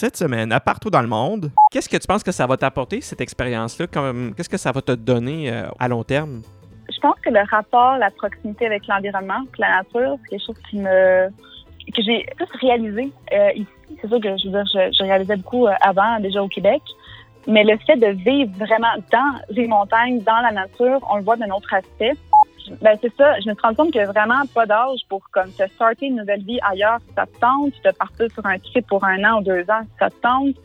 Cette semaine, à partout dans le monde, qu'est-ce que tu penses que ça va t'apporter, cette expérience-là? Qu'est-ce que ça va te donner euh, à long terme? Je pense que le rapport, la proximité avec l'environnement, la nature, c'est quelque chose qui me que j'ai plus réalisé euh, ici. C'est sûr que je veux dire, je, réalisais beaucoup euh, avant, déjà au Québec. Mais le fait de vivre vraiment dans les montagnes, dans la nature, on le voit d'un autre aspect. Ben c'est ça. Je me suis rendu compte qu'il n'y a vraiment pas d'âge pour comme te starter une nouvelle vie ailleurs si ça te tente, te partir sur un trip pour un an ou deux ans si ça te tente.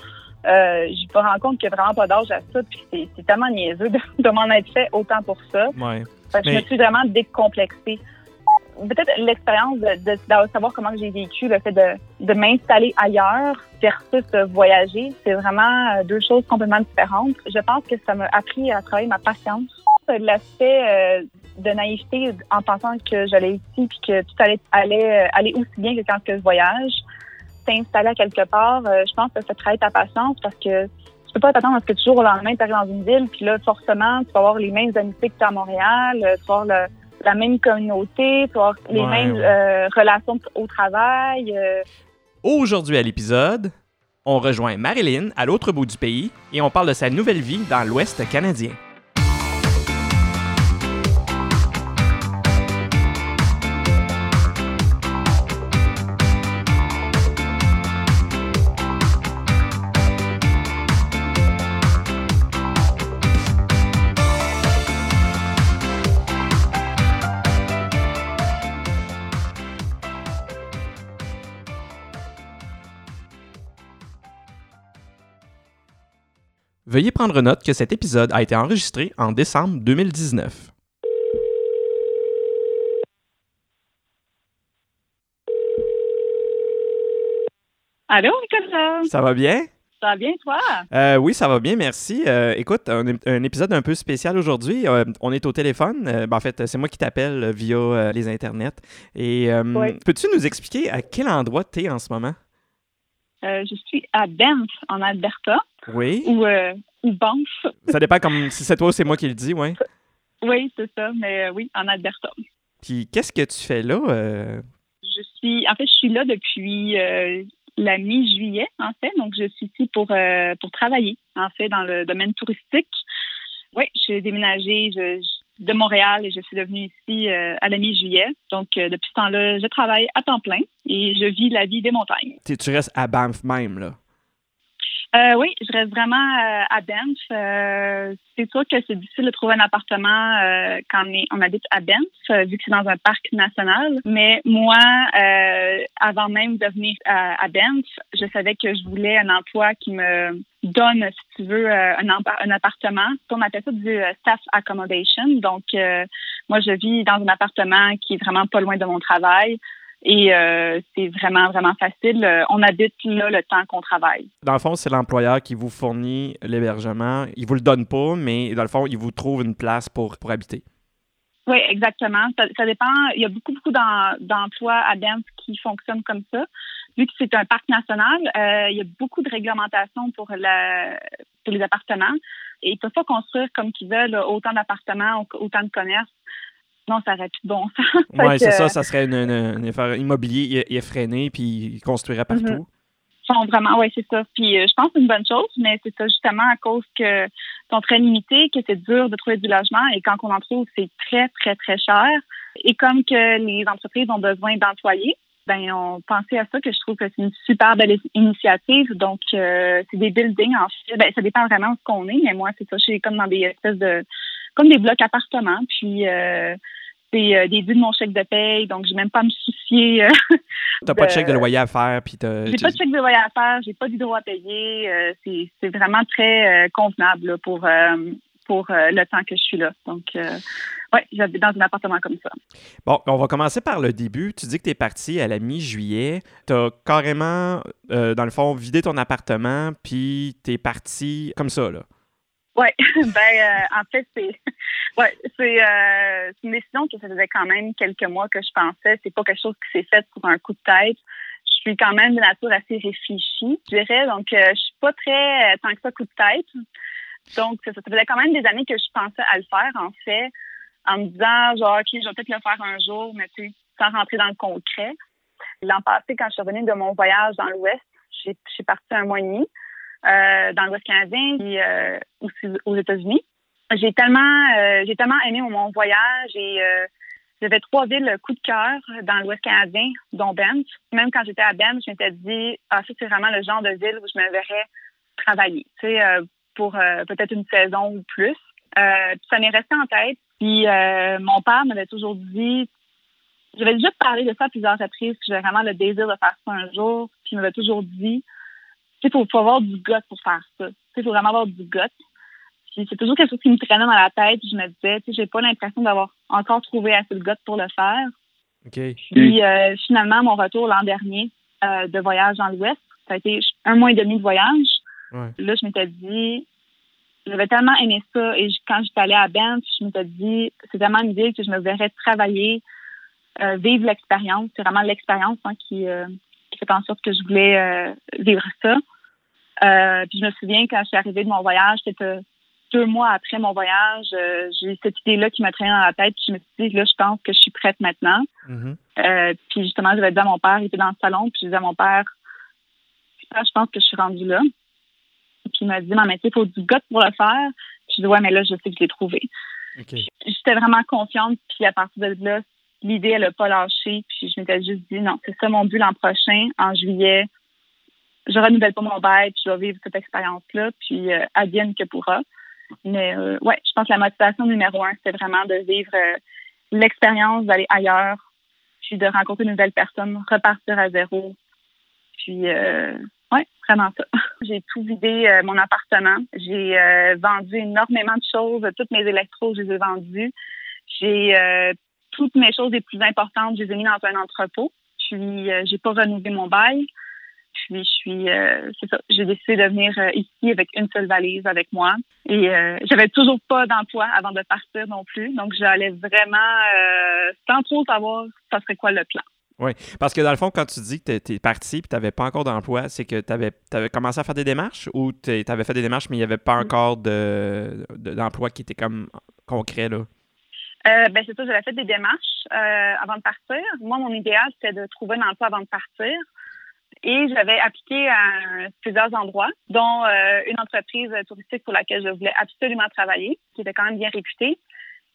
Euh, je me rends compte qu'il n'y a vraiment pas d'âge à ça, puis c'est tellement niaiseux de, m'en être fait autant pour ça. Ouais. Je me suis vraiment décomplexée. Peut-être l'expérience de, de, savoir comment j'ai vécu le fait de, de m'installer ailleurs versus voyager, c'est vraiment euh, deux choses complètement différentes. Je pense que ça m'a appris à travailler ma patience. L'aspect euh, de naïveté en pensant que j'allais ici puis que tout allait aller, aller aussi bien que quand que je voyage. T'installer à quelque part, euh, je pense que ça travaille ta patience parce que tu peux pas t'attendre à ce que toujours au lendemain, tu arrives dans une ville, puis là, forcément, tu vas avoir les mêmes amitiés que tu as à Montréal, euh, tu vas avoir la même communauté, tu vas avoir les mêmes euh, relations au travail. Aujourd'hui à l'épisode, on rejoint Marilyn à l'autre bout du pays et on parle de sa nouvelle vie dans l'Ouest canadien. Veuillez prendre note que cet épisode a été enregistré en décembre 2019. Allô, Nicolas? Ça va bien? Ça va bien, toi? Euh, oui, ça va bien, merci. Euh, écoute, un, un, épisode un peu spécial aujourd'hui. Euh, on est au téléphone. Ben, en fait, c'est moi qui t'appelle via les internets. Et peux-tu nous expliquer à quel endroit tu es en ce moment? Je suis à Banff, en Alberta. Oui. Ou, euh, Banff. Ça dépend comme si c'est toi ou c'est moi qui le dis, oui. Oui, c'est ça, mais euh, oui, en Alberta. Puis qu'est-ce que tu fais là? Euh? Je suis, en fait, je suis là depuis la mi-juillet, en fait. Donc, je suis ici pour, pour travailler, en fait, dans le domaine touristique. Oui, je suis déménagée de Montréal et je suis devenue ici à la mi-juillet. Donc, depuis ce temps-là, je travaille à temps plein et je vis la vie des montagnes. tu restes à Banff même, là? Euh, oui, je reste vraiment euh, à Banff. Euh, c'est sûr que c'est difficile de trouver un appartement euh, quand on, est, on habite à Banff, vu que c'est dans un parc national. Mais moi, avant même de venir à, à Banff, je savais que je voulais un emploi qui me donne, si tu veux, un, un appartement. On appelle ça du staff accommodation. Donc, moi, je vis dans un appartement qui est vraiment pas loin de mon travail. Et euh, c'est vraiment, vraiment facile. Euh, on habite là le temps qu'on travaille. Dans le fond, c'est l'employeur qui vous fournit l'hébergement. Il vous le donne pas, mais dans le fond, il vous trouve une place pour, pour habiter. Oui, exactement. Ça, dépend. Il y a beaucoup, beaucoup d'emplois à Banff qui fonctionnent comme ça. Vu que c'est un parc national, euh, il y a beaucoup de réglementations pour, la, pour les appartements. Et ils ne peuvent pas construire comme qu'ils veulent autant d'appartements, autant de commerces non, ça aurait plus de bon sens. Oui, c'est ça, ça serait une, affaire immobilier effréné, puis il construirait partout. Mhm. Vraiment, oui, c'est ça. Puis euh, je pense que c'est une bonne chose, mais c'est ça justement à cause que sont très limités, que c'est dur de trouver du logement et quand on en trouve, c'est très, très, très cher. Et comme que les entreprises ont besoin d'employés, ben on pensait à ça que je trouve que c'est une super belle initiative. Donc euh, c'est des buildings en fait. Ben, ça dépend vraiment de ce qu'on est, mais moi c'est ça, je suis comme dans des espèces de comme des blocs appartements. Puis euh, c'est euh, des de mon chèque de paye, donc j'ai même pas à me soucier. Euh, t'as pas de chèque de loyer à faire, puis t'as. J'ai pas de chèque de loyer à faire, j'ai pas d'hydro à payer. Euh, c'est vraiment très convenable pour pour le temps que je suis là. Donc, oui, j'habite dans un appartement comme ça. Bon, on va commencer par le début. Tu dis que tu es parti à la mi-juillet. Tu as carrément, dans le fond, vidé ton appartement, puis tu es parti comme ça, là. Oui, ben en fait, c'est oui, euh, c'est une décision que ça faisait quand même quelques mois que je pensais. C'est pas quelque chose qui s'est fait pour un coup de tête. Je suis quand même de nature assez réfléchie, je dirais. Donc, euh, je suis pas très euh, tant que ça coup de tête. Donc, ça, faisait quand même des années que je pensais à le faire, en fait, en me disant, genre, OK, je vais peut-être le faire un jour, mais tu sais, sans rentrer dans le concret. L'an passé, quand je suis revenue de mon voyage dans l'Ouest, je suis partie un mois et demi dans l'Ouest canadien puis aussi aux États-Unis. J'ai tellement, j'ai tellement aimé mon voyage et j'avais trois villes coup de cœur dans l'Ouest canadien, dont Banff. Même quand j'étais à Banff, je m'étais dit, ah, ça, c'est vraiment le genre de ville où je me verrais travailler, tu sais, pour peut-être une saison ou plus. ça m'est resté en tête. Puis mon père m'avait toujours dit, j'avais déjà parlé de ça à plusieurs reprises, que j'avais vraiment le désir de faire ça un jour. Puis il m'avait toujours dit, il faut, faut avoir du goût pour faire ça. Il faut vraiment avoir du goût. Puis c'est toujours quelque chose qui me traînait dans la tête. Je me disais, tu sais, j'ai pas l'impression d'avoir encore trouvé assez de goût pour le faire. Puis euh, finalement, mon retour l'an dernier euh, de voyage dans l'Ouest, ça a été un mois et demi de voyage. Là, je m'étais dit, j'avais tellement aimé ça. Et quand j'étais allée à Banff, je m'étais dit, c'est tellement une ville que je me verrais travailler euh, vivre l'expérience. C'est vraiment l'expérience hein, qui, euh, qui, fait en sorte que je voulais euh, vivre ça. Puis je me souviens quand je suis arrivée de mon voyage, c'était deux mois après mon voyage, j'ai eu cette idée-là qui m'a traîné dans la tête. Puis je me suis dit, là, je pense que je suis prête maintenant. Mm-hmm. puis justement, je j'avais dit à mon père, il était dans le salon, puis je disais à mon père, je pense que je suis rendue là. Puis il m'a dit, non, mais il faut du goût pour le faire. Puis je dis, ouais, mais là, je sais que je l'ai trouvé. J'étais vraiment confiante. Puis à partir de là, l'idée, elle n'a pas lâché. Puis je m'étais juste dit, non, c'est ça mon but l'an prochain, en juillet. Je renouvelle pas mon bail, puis je vais vivre cette expérience-là, puis euh, advienne que pourra. Mais euh, ouais, je pense que la motivation numéro un, c'est vraiment de vivre euh, l'expérience, d'aller ailleurs, puis de rencontrer une nouvelle personne, repartir à zéro. Puis euh, ouais, vraiment ça. J'ai tout vidé euh, mon appartement. J'ai vendu énormément de choses. Toutes mes électros, je les ai vendus. J'ai toutes mes choses les plus importantes, je les ai mis dans un entrepôt. Puis, j'ai pas renouvelé mon bail. Puis, je suis, euh, c'est ça, j'ai décidé de venir euh, ici avec une seule valise avec moi. Et j'avais toujours pas d'emploi avant de partir non plus. Donc, j'allais vraiment, sans trop savoir ça serait quoi le plan. Oui, parce que dans le fond, quand tu dis que tu es parti et tu n'avais pas encore d'emploi, c'est que tu avais, avais, commencé à faire des démarches ou tu avais fait des démarches, mais il n'y avait pas mm. encore d'emploi de, qui était comme concret, là? Euh, ben c'est ça, j'avais fait des démarches euh, avant de partir. Moi, mon idéal, c'était de trouver un emploi avant de partir. Et j'avais appliqué à plusieurs endroits, dont euh, une entreprise touristique pour laquelle je voulais absolument travailler, qui était quand même bien réputée.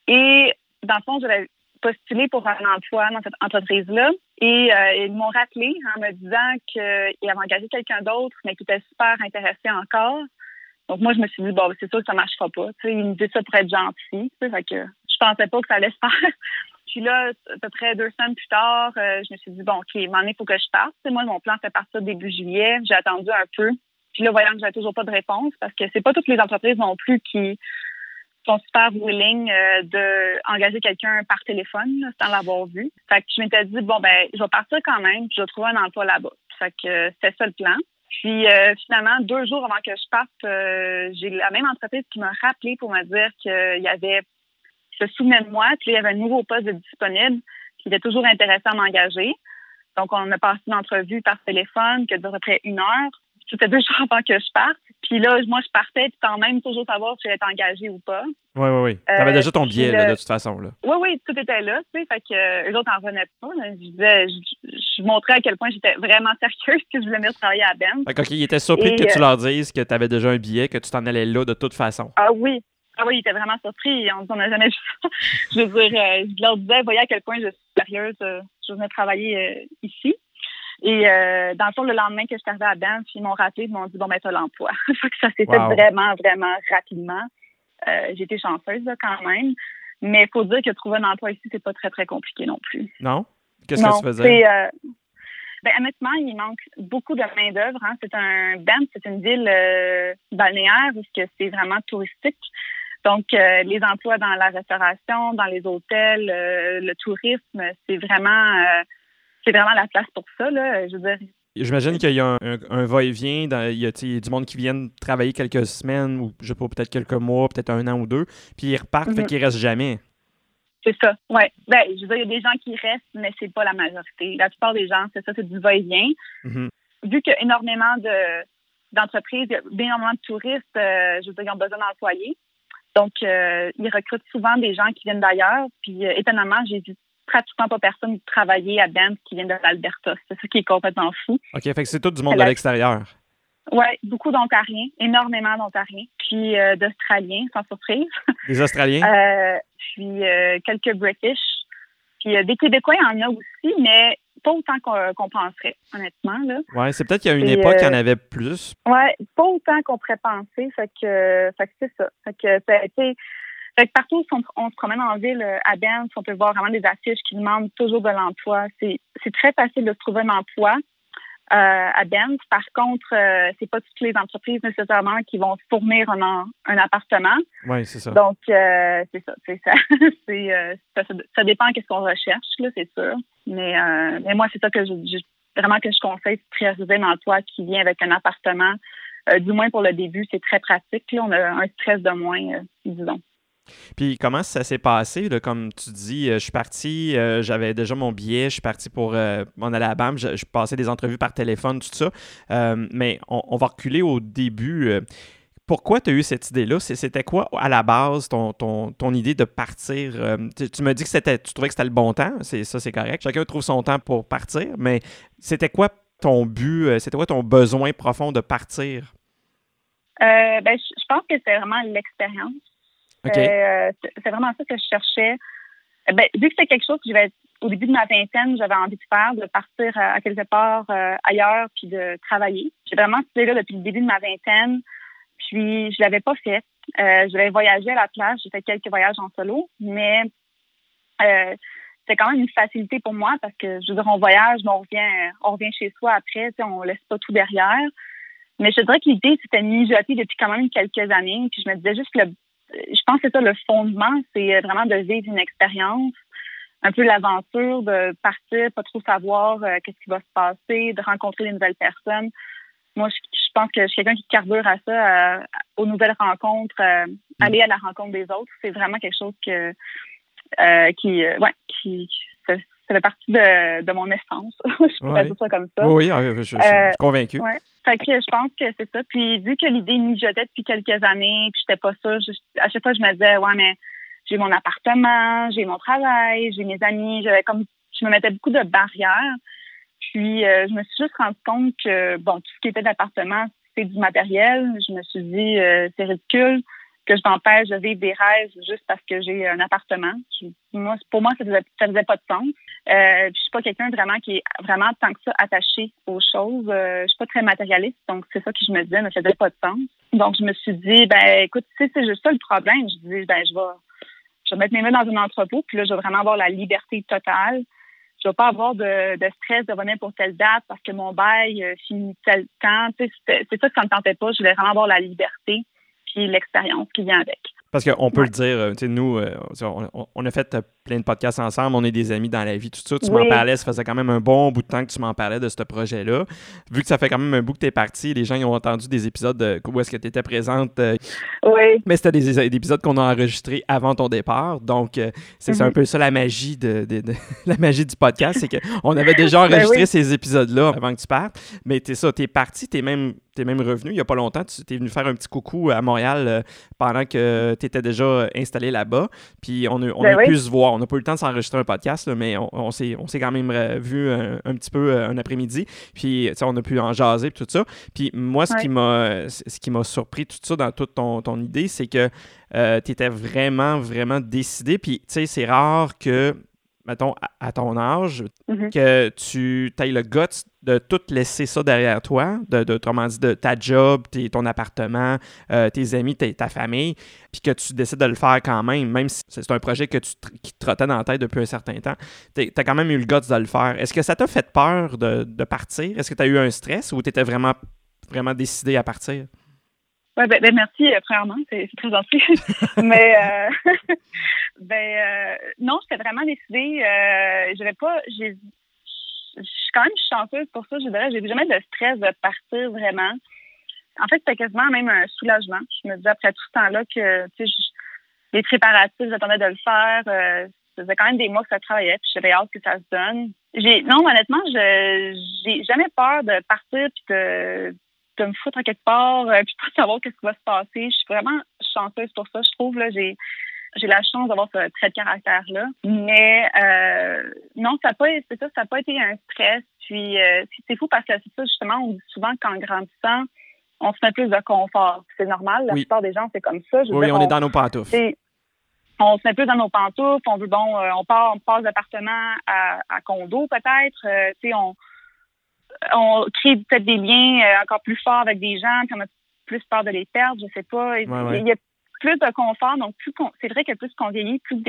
Et dans le fond, j'avais postulé pour un emploi dans cette entreprise-là. Et ils m'ont rappelé en me disant qu'ils avaient engagé quelqu'un d'autre, mais qui était super intéressé encore. Donc moi, je me suis dit, bon, c'est sûr que ça marchera pas. Tu ils me disaient ça pour être gentil. Tu fait que je pensais pas que ça allait se faire. Puis là, à peu près deux semaines plus tard, euh, je me suis dit, bon, OK, maintenant, il faut que je parte. moi, mon plan, c'était partir début juillet. J'ai attendu un peu. Puis là, voyant que j'avais toujours pas de réponse, parce que c'est pas toutes les entreprises non plus qui sont super willing euh, d'engager quelqu'un par téléphone sans l'avoir vu. Fait que je m'étais dit, bon, ben, je vais partir quand même, puis je vais trouver un emploi là-bas. Fait que c'était ça le plan. Puis euh, finalement, deux jours avant que je parte, j'ai la même entreprise qui m'a rappelé pour me dire qu'il y avait se souvenait de moi. Puis il y avait un nouveau poste disponible qui était toujours intéressant à m'engager. Donc, on a passé une entrevue par téléphone qui a duré près une heure. C'était deux jours avant que je parte. Puis là, moi, je partais, puis sans même toujours savoir si j'allais être engagée ou pas. Oui, oui, oui. Tu avais déjà ton billet, de toute façon. Là. Oui, oui, tout était là. Tu sais, fait que euh, eux autres n'en revenaient pas. Je, disais, je, montrais à quel point j'étais vraiment sérieuse que je voulais venir travailler à Ben. Fait OK, ils étaient surpris que tu euh, leur dises que tu avais déjà un billet, que tu t'en allais là de toute façon. Ah oui, ah oui, il était vraiment surpris. On n'a jamais vu ça. je veux dire, euh, je leur disais, voyez à quel point je suis sérieuse. Euh, je venais travailler euh, ici. Et dans le fond, le lendemain que je suis arrivée à Banff, ils m'ont rappelé, ils m'ont dit, bon, ben, t'as l'emploi. ça s'est fait vraiment, vraiment rapidement. J'ai été chanceuse, quand même. Mais il faut dire que trouver un emploi ici, c'est pas très, très compliqué non plus. Non? Qu'est-ce que tu faisais? Ben, honnêtement, il manque beaucoup de main-d'œuvre. Hein. C'est un Banff, c'est une ville balnéaire où c'est vraiment touristique. Donc, euh, les emplois dans la restauration, dans les hôtels, euh, le tourisme, c'est vraiment, euh, c'est vraiment la place pour ça. Là. Je veux dire, J'imagine qu'il y a un, va-et-vient, il y a du monde qui vient travailler quelques semaines ou je sais pas, peut-être quelques mois, peut-être un an ou deux, puis ils repartent, fait mhm. qu'ils restent jamais. C'est ça, oui. Ben, je veux dire, il y a des gens qui restent, mais c'est pas la majorité. La plupart des gens, c'est ça, c'est du va-et-vient. Mhm. Vu qu'il y a énormément de, d'entreprises, énormément de touristes, je veux dire, ils ont besoin d'employés. Donc, euh, ils recrutent souvent des gens qui viennent d'ailleurs. Puis, euh, étonnamment, j'ai vu pratiquement pas personne travailler à Banff qui vient de l'Alberta. C'est ça qui est complètement fou. OK, fait que c'est tout du monde de l'extérieur. Oui, beaucoup d'Ontariens, énormément d'Ontariens, puis euh, d'Australiens, sans surprise. Des Australiens? Puis quelques British. Puis des Québécois, il y en a aussi, mais pas autant qu'on penserait, honnêtement. Oui, c'est peut-être qu'il y a une époque, il y en avait plus. Oui, pas autant qu'on pourrait penser. Fait que, fait que c'est ça. Fait que ça a été fait que partout où on, se promène en ville, euh, à Banff, on peut voir vraiment des affiches qui demandent toujours de l'emploi. C'est très facile de se trouver un emploi euh, à Banff. Par contre, euh, c'est pas toutes les entreprises nécessairement qui vont fournir un, un appartement. Oui, c'est ça. Donc, c'est ça. C'est ça. ça, ça, dépend qu'est-ce qu'on recherche, là, c'est sûr. Mais, mais moi, c'est ça que je, vraiment que je conseille, c'est prioriser un emploi qui vient avec un appartement. du moins pour le début, c'est très pratique. Là. On a un stress de moins, disons. Puis comment ça s'est passé? Comme tu dis, euh, je suis parti, euh, j'avais déjà mon billet, je suis parti pour euh, BAM, je, passais des entrevues par téléphone, tout ça. mais on, va reculer au début. Pourquoi tu as eu cette idée-là? C'était quoi à la base ton, ton, idée de partir? tu, me dis que c'était, tu trouvais que c'était le bon temps, c'est, ça c'est correct. Chacun trouve son temps pour partir, mais c'était quoi ton but, c'était quoi ton besoin profond de partir? ben, je pense que c'est vraiment l'expérience. Euh, c'est vraiment ça que je cherchais. Eh ben, vu que c'est quelque chose que j'avais au début de ma vingtaine, j'avais envie de faire, de partir euh, à quelque part euh, ailleurs puis de travailler. J'ai vraiment été là depuis le début de ma vingtaine, puis je l'avais pas fait. Euh, j'avais voyagé à la plage, j'ai fait quelques voyages en solo, mais euh, c'est quand même une facilité pour moi parce que je veux dire, on voyage, mais on revient, on revient chez soi après, on laisse pas tout derrière. Mais je dirais que l'idée, c'était mijoter depuis quand même quelques années. Puis je me disais juste que le je pense que c'est ça le fondement, c'est vraiment de vivre une expérience, un peu l'aventure, de partir, pas trop savoir euh, qu'est-ce qui va se passer, de rencontrer des nouvelles personnes. Moi, je, pense que je suis quelqu'un qui carbure à ça, aux nouvelles rencontres, euh, mm. aller à la rencontre des autres. C'est vraiment quelque chose que euh, qui, ouais, qui, ça, fait partie de, de mon essence. je pourrais dire ça comme ça. Oui, je, suis convaincu. Fait que je pense que c'est ça. Puis vu que l'idée mijotait depuis quelques années, puis j'étais pas sûre, à chaque fois je me disais ouais mais j'ai mon appartement, j'ai mon travail, j'ai mes amis, j'avais comme je me mettais beaucoup de barrières. Puis euh, je me suis juste rendu compte que bon tout ce qui était d'appartement c'est du matériel. Je me suis dit euh, c'est ridicule que je m'empêche de vivre des rêves juste parce que j'ai un appartement. moi, pour moi, ça faisait, faisait pas de sens. Euh, je suis pas quelqu'un vraiment qui est vraiment tant que ça attaché aux choses. Euh, je suis pas très matérialiste, donc c'est ça que je me disais, ne faisait pas de sens. Donc je me suis dit, ben écoute, si c'est juste ça le problème, je dis, ben je vais, je vais mettre mes mains dans un entrepôt, puis là, je vais vraiment avoir la liberté totale. Je vais pas avoir de, de stress de venir pour telle date parce que mon bail euh, finit tel temps. C'est ça que ça me tentait pas. Je voulais vraiment avoir la liberté puis l'expérience qui vient avec. Parce qu'on peut le dire, euh, nous, euh, on, a fait euh, plein de podcasts ensemble, on est des amis dans la vie, tout ça. Tu m'en parlais, ça faisait quand même un bon bout de temps que tu m'en parlais de ce projet-là. Vu que ça fait quand même un bout que tu es parti, les gens ils ont entendu des épisodes où est-ce que tu étais présente. oui. Mais c'était des, épisodes qu'on a enregistrés avant ton départ. Donc, c'est un mhm. peu ça la magie de, la magie du podcast, c'est qu'on avait déjà ben enregistré ces épisodes-là avant que tu partes. Mais es ça, tu es parti, tu es même es même revenu il n'y a pas longtemps. Tu es venu faire un petit coucou à Montréal pendant que tu étais déjà installé là-bas. Puis on a, on ben a pu se voir. On n'a pas eu le temps de s'enregistrer un podcast, mais on, on s'est quand même euh, vu un, petit peu euh, un après-midi. Puis on a pu en jaser tout ça. Puis moi, ce qui m'a ce qui m'a surpris tout ça dans toute ton, ton idée, c'est que euh, tu étais vraiment, vraiment décidé. Puis tu sais, c'est rare que mettons, à, ton âge, mm-hmm. que tu ailles le guts de tout laisser ça derrière toi, de, de autrement dit, de ta job, ton appartement, euh, tes amis, ta famille, puis que tu décides de le faire quand même, même si c'est un projet que tu, qui te trottait dans la tête depuis un certain temps, tu as quand même eu le guts de le faire. Est-ce que ça t'a fait peur de, de partir? Est-ce que tu as eu un stress ou tu étais vraiment, vraiment décidé à partir? Oui, ben, ben, merci, euh, premièrement, c'est très gentil. Mais euh, ben euh, non, j'étais vraiment décidée. Euh, j'avais pas. Je suis quand même chanceuse pour ça, je dirais. J'ai jamais de stress de partir vraiment. En fait, c'était quasiment même un soulagement. Je me disais après tout ce temps-là que tu sais, les préparatifs, j'attendais de le faire. Euh, ça faisait quand même des mois que ça travaillait, puis j'avais hâte que ça se donne. J'ai non, honnêtement, je j'ai jamais peur de partir puis de de me foutre à quelque part, euh, puis pas savoir qu'est-ce qui va se passer. Je suis vraiment chanceuse pour ça. Je trouve là, j'ai j'ai la chance d'avoir ce trait de caractère-là. Mais euh, non, ça n'a pas, c'est ça, ça pas été un stress. Puis euh, c'est fou parce que c'est ça, justement, on dit souvent qu'en grandissant, on se met plus de confort. C'est normal, la plupart des gens, c'est comme ça. oui, on, est dans nos pantoufles. On se met plus dans nos pantoufles, on veut, bon, euh, on part, on passe d'appartement à, à, condo peut-être. Tu sais, on, on crée peut-être des liens encore plus forts avec des gens, puis on a plus peur de les perdre, je sais pas. Il y a plus de confort. Donc, plus c'est vrai que plus qu'on vieillit, plus,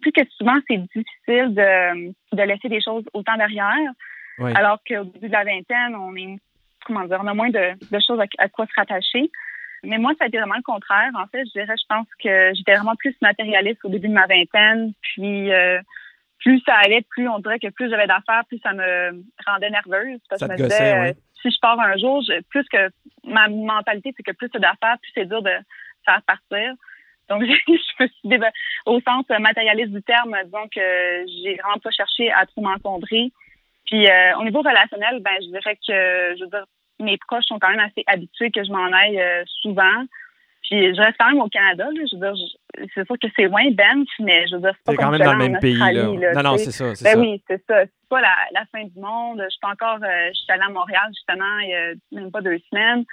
plus que souvent c'est difficile de, de, laisser des choses autant derrière. Alors qu'au début de la vingtaine, on est comment dire, on a moins de, de choses à, quoi se rattacher. Mais moi, ça a été vraiment le contraire. En fait, je dirais, je pense que j'étais vraiment plus matérialiste au début de ma vingtaine. Puis euh, plus ça allait, plus on dirait que plus j'avais d'affaires, plus ça me rendait nerveuse. Parce que je me disais, euh, si je pars un jour, plus que ma mentalité, c'est que plus c'est d'affaires, plus c'est dur de faire partir. Donc, je me suis au sens matérialiste du terme, disons que j'ai vraiment pas cherché à trop m'encombrer. Puis euh, au niveau relationnel, ben je dirais que je veux dire, mes proches sont quand même assez habitués que je m'en aille euh, souvent. Puis je reste quand même au Canada. Là, je veux dire, c'est sûr que c'est loin Bench, mais je veux dire, c'est pas quand même dans le même pays. Là. non, non, c'est ça. Ben oui, c'est ça. C'est pas la, la, fin du monde. Je suis encore. Euh, je suis allée à Montréal justement il y a même pas deux semaines.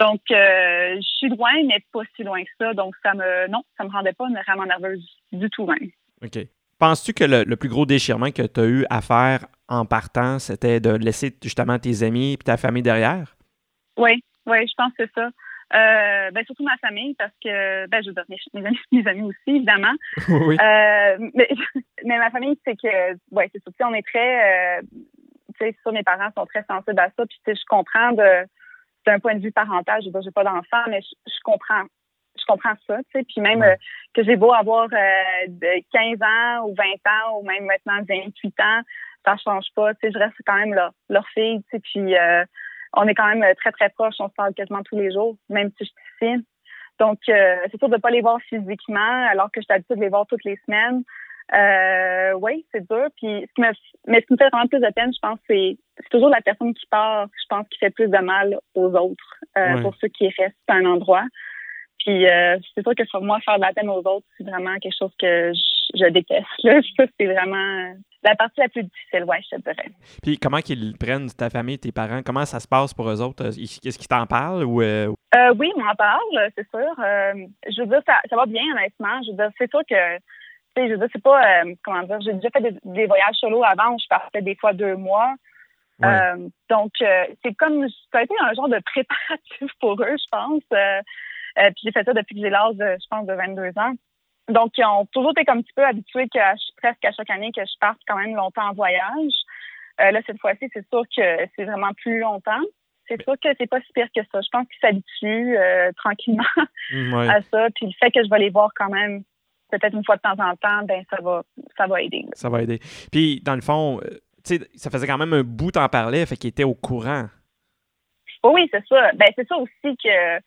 Donc, euh, je suis loin, mais pas si loin que ça. Donc, ça me, non, ça me rendait pas vraiment nerveuse du tout même. OK. Penses-tu que le, plus gros déchirement que tu as eu à faire en partant, c'était de laisser justement tes amis et ta famille derrière? Oui, oui, je pense que c'est ça. Euh, ben, surtout ma famille, parce que, ben, je veux dire, mes, amis, mes amis aussi, évidemment. oui. Euh, mais, mais, ma famille, c'est que, ouais, c'est ça. On est très, euh, tu sais, mes parents sont très sensibles à ça. Puis, je comprends de, d'un point de vue parental, je n'ai pas d'enfant, mais je, comprends. Je comprends ça, tu sais. Puis même euh, que j'ai beau avoir euh, de 15 ans ou 20 ans ou même maintenant 28 ans, ça change pas. Tu sais, je reste quand même leur, leur fille, tu sais. Puis euh, on est quand même très, très proches. On se parle quasiment tous les jours, même si je suis ici. Donc, c'est sûr de ne pas les voir physiquement, alors que je suis habituée de les voir toutes les semaines. Euh, oui, c'est dur. Puis, ce qui me, mais ce qui me fait vraiment plus de peine, je pense, c'est, c'est toujours la personne qui part, je pense, qui fait plus de mal aux autres, euh, pour ceux qui restent à un endroit. Puis, euh, c'est sûr que pour moi, faire de la peine aux autres, c'est vraiment quelque chose que je, déteste. Là. c'est vraiment la partie la plus difficile, ouais, je te dirais. Puis, comment qu'ils prennent ta famille, tes parents? Comment ça se passe pour eux autres? Est-ce qu'ils t'en parlent ou. Euh, oui, ils m'en parlent, c'est sûr. je veux dire, ça, ça va bien, honnêtement. Je veux dire, c'est sûr que je veux dire, c'est pas, euh, comment dire, j'ai déjà fait des, voyages solo avant où je partais des fois deux mois. Euh, donc, euh, c'est comme, ça a été un genre de préparatif pour eux, je pense. puis j'ai fait ça depuis que j'ai l'âge, je pense, de 22 ans. Donc, ils ont toujours été comme un petit peu habitués que presque à chaque année que je parte quand même longtemps en voyage. là, cette fois-ci, c'est sûr que c'est vraiment plus longtemps. C'est sûr que c'est pas si pire que ça. Je pense qu'ils s'habituent tranquillement mmh, à ça. Puis le fait que je vais les voir quand même peut-être une fois de temps en temps, ben ça va, ça va aider. Ça va aider. Puis, dans le fond, euh, tu sais, ça faisait quand même un bout t'en parlais, fait qu'il était au courant. oui, c'est ça. Ben, c'est ça aussi que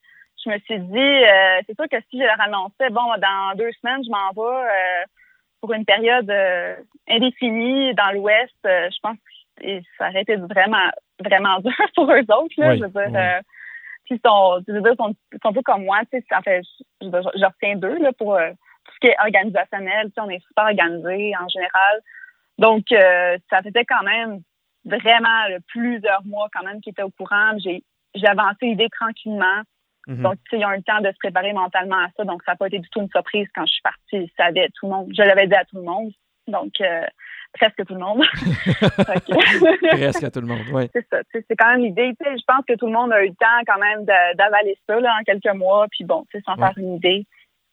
je me suis dit, euh, c'est sûr que si je leur annonçais, bon, dans deux semaines, je m'en vais euh, pour une période indéfinie dans l'Ouest, je pense que ça aurait été vraiment, vraiment dur pour eux autres, là. je veux dire, puis sont, je veux dire, sont, sont un peu comme moi, tu sais, en fait, je, je, retiens d'eux, là, pour tout ce qui est organisationnel, on est super organisé en général. Donc, euh, ça faisait quand même vraiment plusieurs mois quand même qu'ils étaient au courant. J'ai, j'ai avancé l'idée tranquillement. Mm-hmm. Donc, ils ont eu le temps de se préparer mentalement à ça. Donc, ça n'a pas été du tout une surprise quand je suis partie. Tout le monde. Je l'avais dit à tout le monde. Donc, euh, presque tout le monde. presque à tout le monde, oui. C'est ça. C'est quand même l'idée. Je pense que tout le monde a eu le temps quand même d'avaler ça là, en quelques mois. Puis bon, sans faire une idée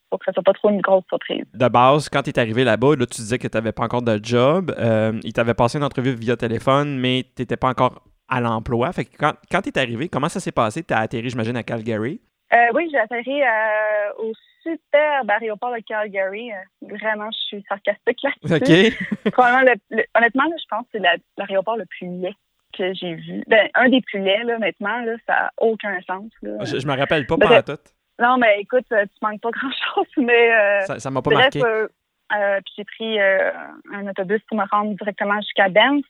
pour que ça soit pas trop une grosse surprise. De base, quand tu es arrivé là-bas, là, tu disais que tu n'avais pas encore de job. Euh, il t'avait passé une entrevue via téléphone, mais tu n'étais pas encore à l'emploi. Fait que quand, quand tu es arrivé, comment ça s'est passé? Tu as atterri, j'imagine, à Calgary? Euh, oui, j'ai atterri euh, au superbe aéroport de Calgary. vraiment, je suis sarcastique là-dessus. OK. honnêtement, je pense que c'est l'aéroport le plus laid que j'ai vu. Ben, un des plus laids, là, honnêtement, là, ça n'a aucun sens. Je, je me rappelle pas pendant tout. Non, mais écoute, euh, tu manques pas grand-chose, mais... Euh, ça, m'a pas marqué. Euh, puis j'ai pris un autobus pour me rendre directement jusqu'à Benz.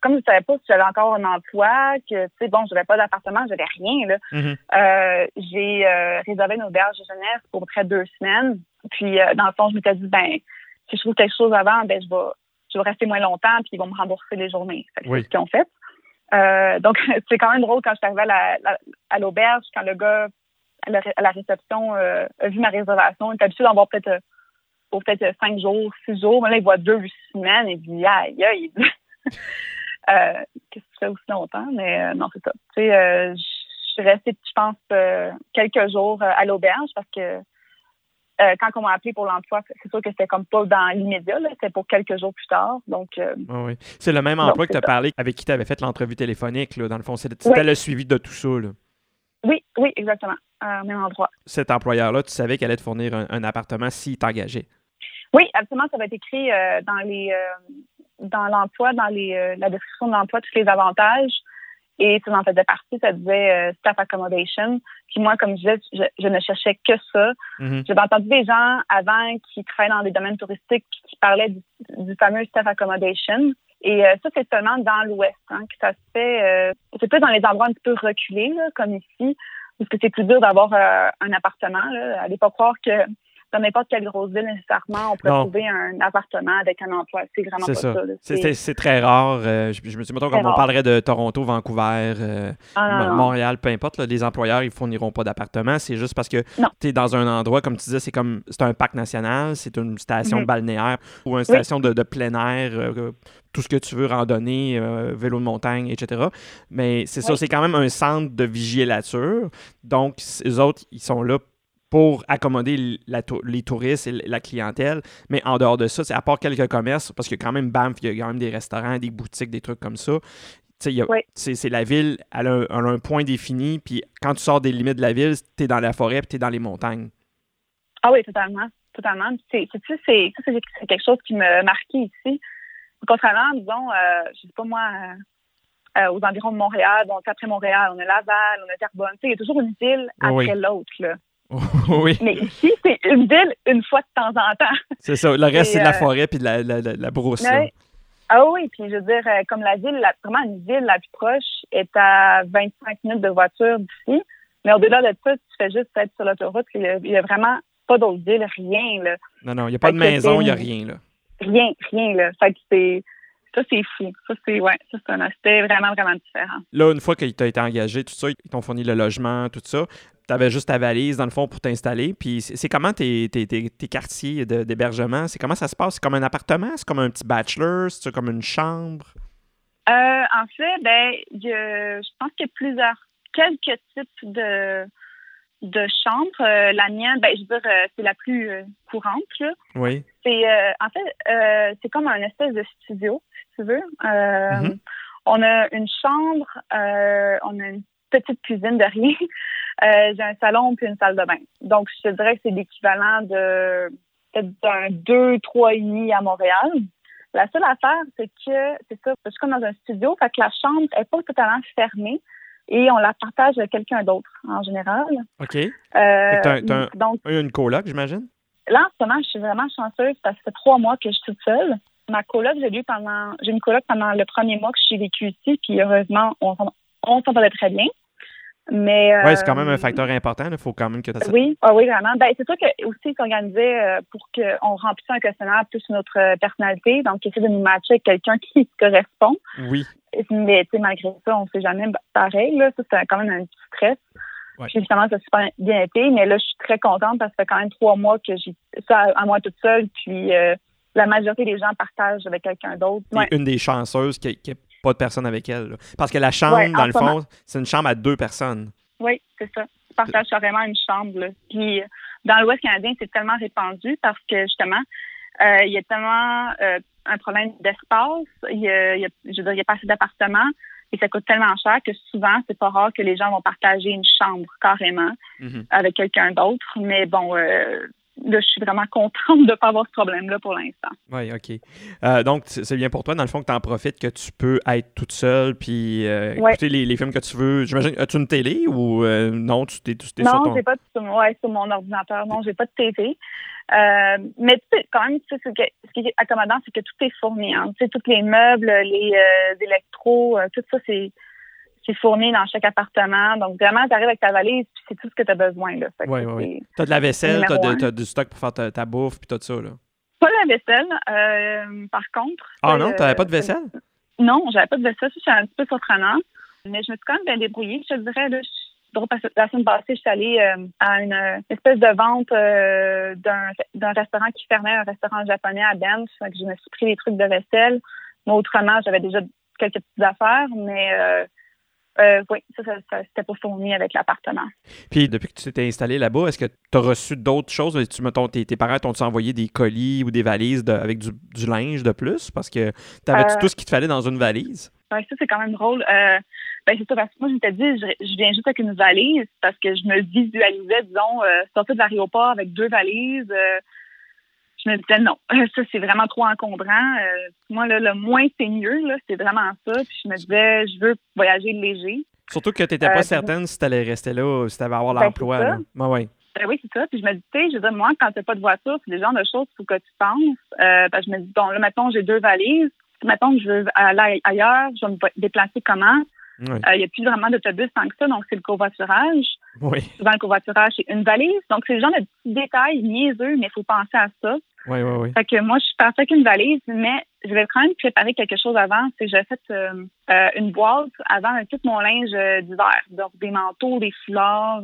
Comme je ne savais pas si j'avais encore un emploi, que, tu sais, bon, je n'avais pas d'appartement, j'avais rien, là. Mm-hmm. j'ai réservé une auberge de jeunesse pour près de deux semaines. Puis, dans le fond, je m'étais dit, ben, si je trouve quelque chose avant, ben, je vais, je vais rester moins longtemps, puis ils vont me rembourser les journées. C'est ce qu'ils ont fait. donc, c'est quand même drôle quand je suis arrivée à l'auberge, quand le gars à la, réception a vu ma réservation. Il est habitué d'en voir peut-être pour peut-être cinq jours, six jours. Mais là, il voit deux semaines et il dit aïe, aïe. euh, Qu'est-ce que tu fais aussi longtemps? Mais euh, non, c'est ça. Tu sais, euh, je suis restée, je pense, euh, quelques jours à l'auberge parce que quand on m'a appelé pour l'emploi, c'est sûr que c'était comme pas dans l'immédiat, c'était pour quelques jours plus tard. Donc, oui. C'est le même emploi que tu as parlé avec qui tu avais fait l'entrevue téléphonique, là, dans le fond. C'était le suivi de tout ça. Là. Oui, oui, exactement. au même endroit. Cet employeur-là, tu savais qu'elle allait te fournir un, un appartement s'il t'engageait. Oui, absolument. Ça va être écrit euh, dans les euh, dans l'emploi, dans les euh, la description de l'emploi, tous les avantages. Et ça en faisait partie, ça disait staff accommodation. Puis moi, comme je disais, je, ne cherchais que ça. Mm-hmm. J'avais entendu des gens avant qui travaillaient dans des domaines touristiques qui parlaient du, fameux staff accommodation. Et ça, c'est seulement dans l'Ouest hein, que ça se fait. c'est plus dans les endroits un petit peu reculés, là, comme ici, parce que c'est plus dur d'avoir un appartement. Là. Allez pas croire que dans n'importe quelle grosse ville nécessairement, on peut trouver un appartement avec un emploi. C'est vraiment pas ça. c'est très rare. Euh, je, me suis dit, comme on parlerait de Toronto, Vancouver, euh, ah, Montréal, peu importe, les employeurs, ils fourniront pas d'appartement. C'est juste parce que tu es dans un endroit, comme tu disais, c'est comme c'est un parc national, c'est une station mhm. balnéaire ou une station de, plein air. Euh, tout ce que tu veux, randonnée, vélo de montagne, etc. Mais c'est ça, c'est quand même un centre de vigilature. Donc, les autres, ils sont là pour accommoder les touristes et la clientèle. Mais en dehors de ça, c'est à part quelques commerces, parce que quand même, Banff, il y a quand même des restaurants, des boutiques, des trucs comme ça. C'est la ville, elle a, un, point défini, puis quand tu sors des limites de la ville, tu es dans la forêt, puis tu es dans les montagnes. Ah oui, totalement. Totalement. C'est quelque chose qui me marqué ici. Contrairement, disons, euh, je sais pas moi, euh, euh, aux environs de Montréal, bon, après Montréal, on a Laval, on a Terrebonne. Il y a toujours une ville après l'autre. oui. Mais ici, c'est une ville une fois de temps en temps. C'est ça. Le reste, c'est de la euh, forêt puis de la, la, la, brousse. ah oui, puis je veux dire, euh, comme la ville, vraiment une ville la plus proche est à 25 minutes de voiture d'ici. Mais au-delà de ça, tu fais juste être sur l'autoroute. Il n'y a, vraiment pas d'autre ville, rien. Là. Non, non, il n'y a pas de maison, il n'y a rien. là. Rien, rien. Là. Fait que c'est ça, c'est fou. Ça, c'est ouais, ça, un aspect vraiment, vraiment différent. Là, une fois que tu as été engagé, tout ça, ils t'ont fourni le logement, tout ça, tu avais juste ta valise, dans le fond, pour t'installer. Puis c'est comment tes, tes, tes, quartiers d'hébergement? C'est comment ça se passe? C'est comme un appartement? C'est comme un petit bachelor? C'est comme une chambre? Euh, en fait, ben, je pense qu'il y a plusieurs, quelques types de, de chambres. Euh, la mienne, ben, je veux dire, euh, c'est la plus courante. Là. Oui. C'est, en fait, c'est comme un espèce de studio, tu veux. Mm-hmm. On a une chambre, on a une petite cuisine de rien. Euh, j'ai un salon puis une salle de bain. Donc, je te dirais que c'est l'équivalent de peut-être d'un 2, 3 et demi à Montréal. La seule affaire, c'est que c'est ça, je suis comme dans un studio, fait que la chambre n'est pas totalement fermée et on la partage avec quelqu'un d'autre en général. OK. Euh, donc, une coloc, j'imagine? Là, en ce moment, je suis vraiment chanceuse parce que ça fait trois mois que je suis toute seule. Ma coloc, j'ai eu pendant, j'ai une coloc pendant le premier mois que je suis vécue ici, puis heureusement, on, on s'entendait très bien. Mais oui, c'est quand même un euh, facteur important. Il faut quand même que tu Oui, ah oui, vraiment. Ben, c'est sûr que aussi s'organiser euh, pour qu'on remplisse un questionnaire plus notre euh, personnalité, donc essayer de nous matcher avec quelqu'un qui correspond. Oui. Mais malgré ça, on ne sait jamais pareil. Là, ça, c'est quand même un petit stress. Ouais. Puis justement, ça super bien été, mais là, je suis très contente parce que ça fait quand même trois mois que j'ai ça à moi toute seule, puis la majorité des gens partagent avec quelqu'un d'autre. Une des chanceuses qui, qui, pas de personne avec elle. Parce que la chambre, dans le fond, c'est une chambre à deux personnes. Oui, c'est ça. Tu partages carrément une chambre. Puis dans l'Ouest canadien, c'est tellement répandu parce que justement, euh, il y a tellement euh, un problème d'espace. Il y a, je veux dire, il y a pas assez d'appartements et ça coûte tellement cher que souvent, c'est pas rare que les gens vont partager une chambre carrément mm-hmm. avec quelqu'un d'autre. Mais bon, euh, je suis vraiment contente de ne pas avoir ce problème-là pour l'instant. Oui, OK. Euh, donc, c'est bien pour toi, dans le fond, que tu en profites, que tu peux être toute seule puis euh, écouter les, films que tu veux. J'imagine, as-tu une télé ou euh, non, tu t'es, tu Non, sur, ton... pas sur, ouais, sur mon ordinateur. Non, j'ai pas de télé. mais tu sais, quand même, ce, que, ce qui est accommodant, c'est que tout est fourni. Hein. Tu sais, tous les meubles, les électros, tout ça, c'est c'est fourni dans chaque appartement. Donc, vraiment, tu arrives avec ta valise, puis c'est tout ce que tu as besoin. Oui, oui. Tu as de la vaisselle, tu as, du stock pour faire ta, bouffe, puis tout ça. Là. Pas la vaisselle, euh, par contre. Ah non, tu n'avais pas de vaisselle? non, j'avais pas de vaisselle. Ça, c'est un petit peu surprenant. Mais je me suis quand même bien débrouillée, je te dirais. Là, la semaine passée, je suis allée euh, à une espèce de vente euh, d'un restaurant qui fermait, un restaurant japonais à Banff. je me suis pris des trucs de vaisselle. Mais autrement, j'avais déjà quelques petites affaires, mais euh, oui, ça, c'était pour fournir avec l'appartement. Puis, depuis que tu t'es installé là-bas, est-ce que tu as reçu d'autres choses? Tu, mettons, tes, tes parents t'ont envoyé des colis ou des valises avec du, linge de plus? Parce que tu avais tout ce qu'il te fallait dans une valise? Oui, ça, c'est quand même drôle. Euh, ben, c'est ça, parce que moi, je m'étais dit, je, viens juste avec une valise parce que je me visualisais, disons, euh, sortir de l'aéroport avec deux valises. Euh, je me disais non, ça c'est vraiment trop encombrant. Euh, moi, là, le moins c'est mieux, là, c'est vraiment ça. Puis je me disais, je veux voyager léger. Surtout que tu n'étais pas certaine si tu allais rester là ou si tu allais avoir ben, l'emploi. Ben, oui. oui, c'est ça. Puis je me disais, je veux dire, moi, quand tu n'as pas de voiture, c'est des genres de choses qu'il faut que tu penses. que je me dis, bon, là, maintenant, j'ai deux valises. Mettons que je veux aller ailleurs, je vais me déplacer comment? Euh, il n'y a plus vraiment d'autobus tant que ça, donc c'est le covoiturage. Oui. Souvent, le covoiturage, c'est une valise. Donc, c'est le genre de petits détails niaiseux, mais il faut penser à ça. Oui, oui, oui. Fait que moi, je suis partie avec une valise, mais je vais quand même préparer quelque chose avant. C'est j'ai fait euh, euh, une boîte avant tout mon linge d'hiver. Donc, des manteaux, des foulards,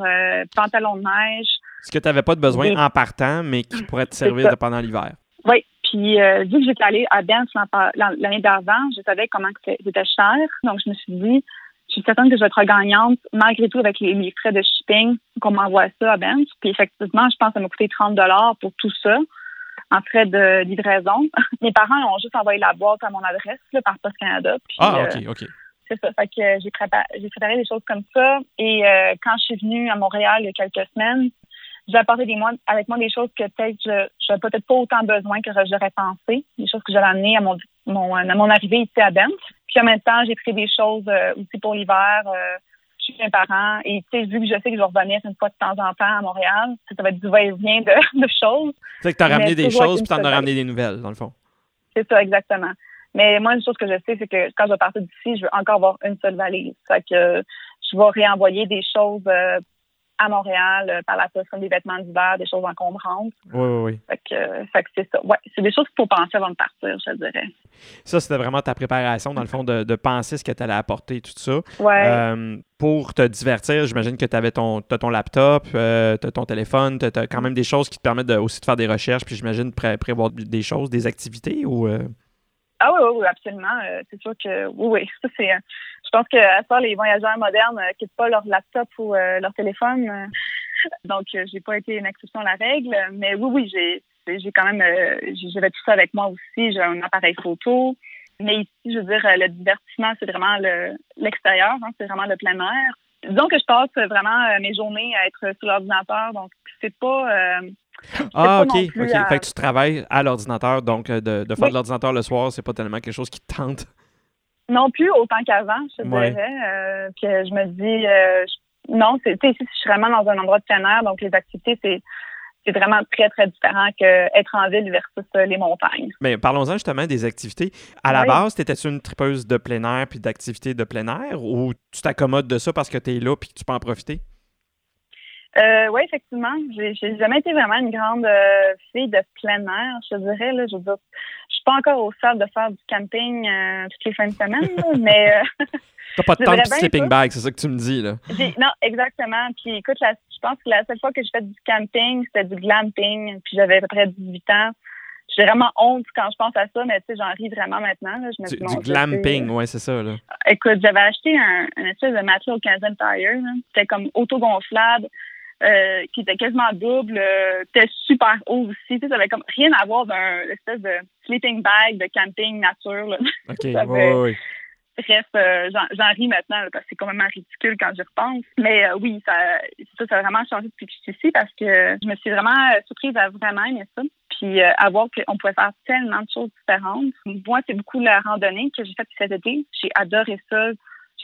pantalons de neige. Ce que tu n'avais pas de besoin en partant, mais qui pourrait te servir pendant l'hiver. Oui, puis, vu que j'étais allée à Banff l'année d'avant, je savais comment c'était cher. Donc, je me suis dit, je suis certaine que je vais être gagnante, malgré tout, avec les, frais de shipping, qu'on m'envoie ça à Bench. Puis effectivement, je pense que ça m'a coûté 30 pour tout ça, en frais de livraison. Mes parents ont juste envoyé la boîte à mon adresse, là, par Post Canada. ah, OK, euh, OK. C'est ça. Fait que j'ai préparé, j'ai préparé des choses comme ça. Et euh, quand je suis venue à Montréal il y a quelques semaines, j'ai apporté des avec moi des choses que peut-être je n'avais peut-être pas autant besoin que j'aurais pensé, des choses que j'avais amenées à mon, mon, à mon arrivée ici à Bench. Puis en même temps, j'ai pris des choses euh, aussi pour l'hiver. Euh, je suis un parent et tu sais, vu que je sais que je vais revenir une fois de temps en temps à Montréal, ça va être du va-et-vient de, de, choses. C'est que tu as ramené des choses puis tu en as ramené des nouvelles, dans le fond. C'est ça, exactement. Mais moi, une chose que je sais, c'est que quand je vais partir d'ici, je veux encore avoir une seule valise. Fait que je vais réenvoyer des choses euh, à Montréal euh, par la poste, comme des vêtements d'hiver, des choses encombrantes. Oui, oui, oui. Fait que, euh, fait que c'est ça. Ouais, c'est des choses qu'il faut penser avant de partir, je dirais. Ça, c'était vraiment ta préparation, dans le fond, de, de penser ce que tu allais apporter, tout ça. Ouais. Euh, pour te divertir, j'imagine que tu avais ton, as ton laptop, tu as ton téléphone, tu as, quand même des choses qui te permettent de, aussi de faire des recherches, puis j'imagine pré prévoir des choses, des activités ou. Ah oui, oui, oui absolument. c'est sûr que oui, oui. Ça, c'est je pense que à ça, les voyageurs modernes ne euh, quittent pas leur laptop ou euh, leur téléphone. Euh. donc, j'ai pas été une exception à la règle. Mais oui, oui, j'ai j'ai quand même j'avais tout ça avec moi aussi. J'ai un appareil photo. Mais ici, je veux dire, le divertissement, c'est vraiment l'extérieur, hein, c'est vraiment le plein air. Disons que je passe vraiment mes journées à être sur l'ordinateur, donc c'est pas ah, OK. Fait que tu travailles à l'ordinateur, donc de, faire de l'ordinateur le soir, c'est pas tellement quelque chose qui te tente? Non plus autant qu'avant, je te dirais. Euh, puis euh, je me dis, euh, non, c'est, ici, je suis vraiment dans un endroit de plein air, donc les activités, c'est c'est vraiment très, très différent qu'être en ville versus les montagnes. Mais parlons-en justement des activités. À la base, étais-tu une tripeuse de plein air puis d'activités de plein air ou tu t'accommodes de ça parce que tu es là puis que tu peux en profiter? Euh, oui, effectivement. J'ai, jamais été vraiment une grande euh, fille de plein air, je dirais. Là, je veux dire, je suis pas encore au stade de faire du camping euh, toutes les fins de semaine, mais. Euh, T'as pas de temps de sleeping bag, c'est ça que tu me dis, là. non, exactement. Puis écoute, je pense que la seule fois que j'ai fait du camping, c'était du glamping, puis j'avais à peu près 18 ans. J'ai vraiment honte quand je pense à ça, mais tu sais, j'en ris vraiment maintenant. Là. Je me du, du glamping, ouais, c'est ça. Là. Écoute, j'avais acheté un, un espèce de matelas au Canadian Tire. C'était comme auto-gonflable. Euh, qui était quasiment double, euh, était super haut aussi. Tu sais, ça avait comme rien à voir d'un espèce de sleeping bag de camping nature. Là. OK, oui, Bref, euh, j'en ris maintenant parce que c'est complètement ridicule quand je repense. Mais oui, ça, ça, ça, a vraiment changé depuis que je suis ici parce que je me suis vraiment surprise à vraiment aimer ça. Puis à voir qu'on pouvait faire tellement de choses différentes. Moi, c'est beaucoup la randonnée que j'ai faite cet été. J'ai adoré ça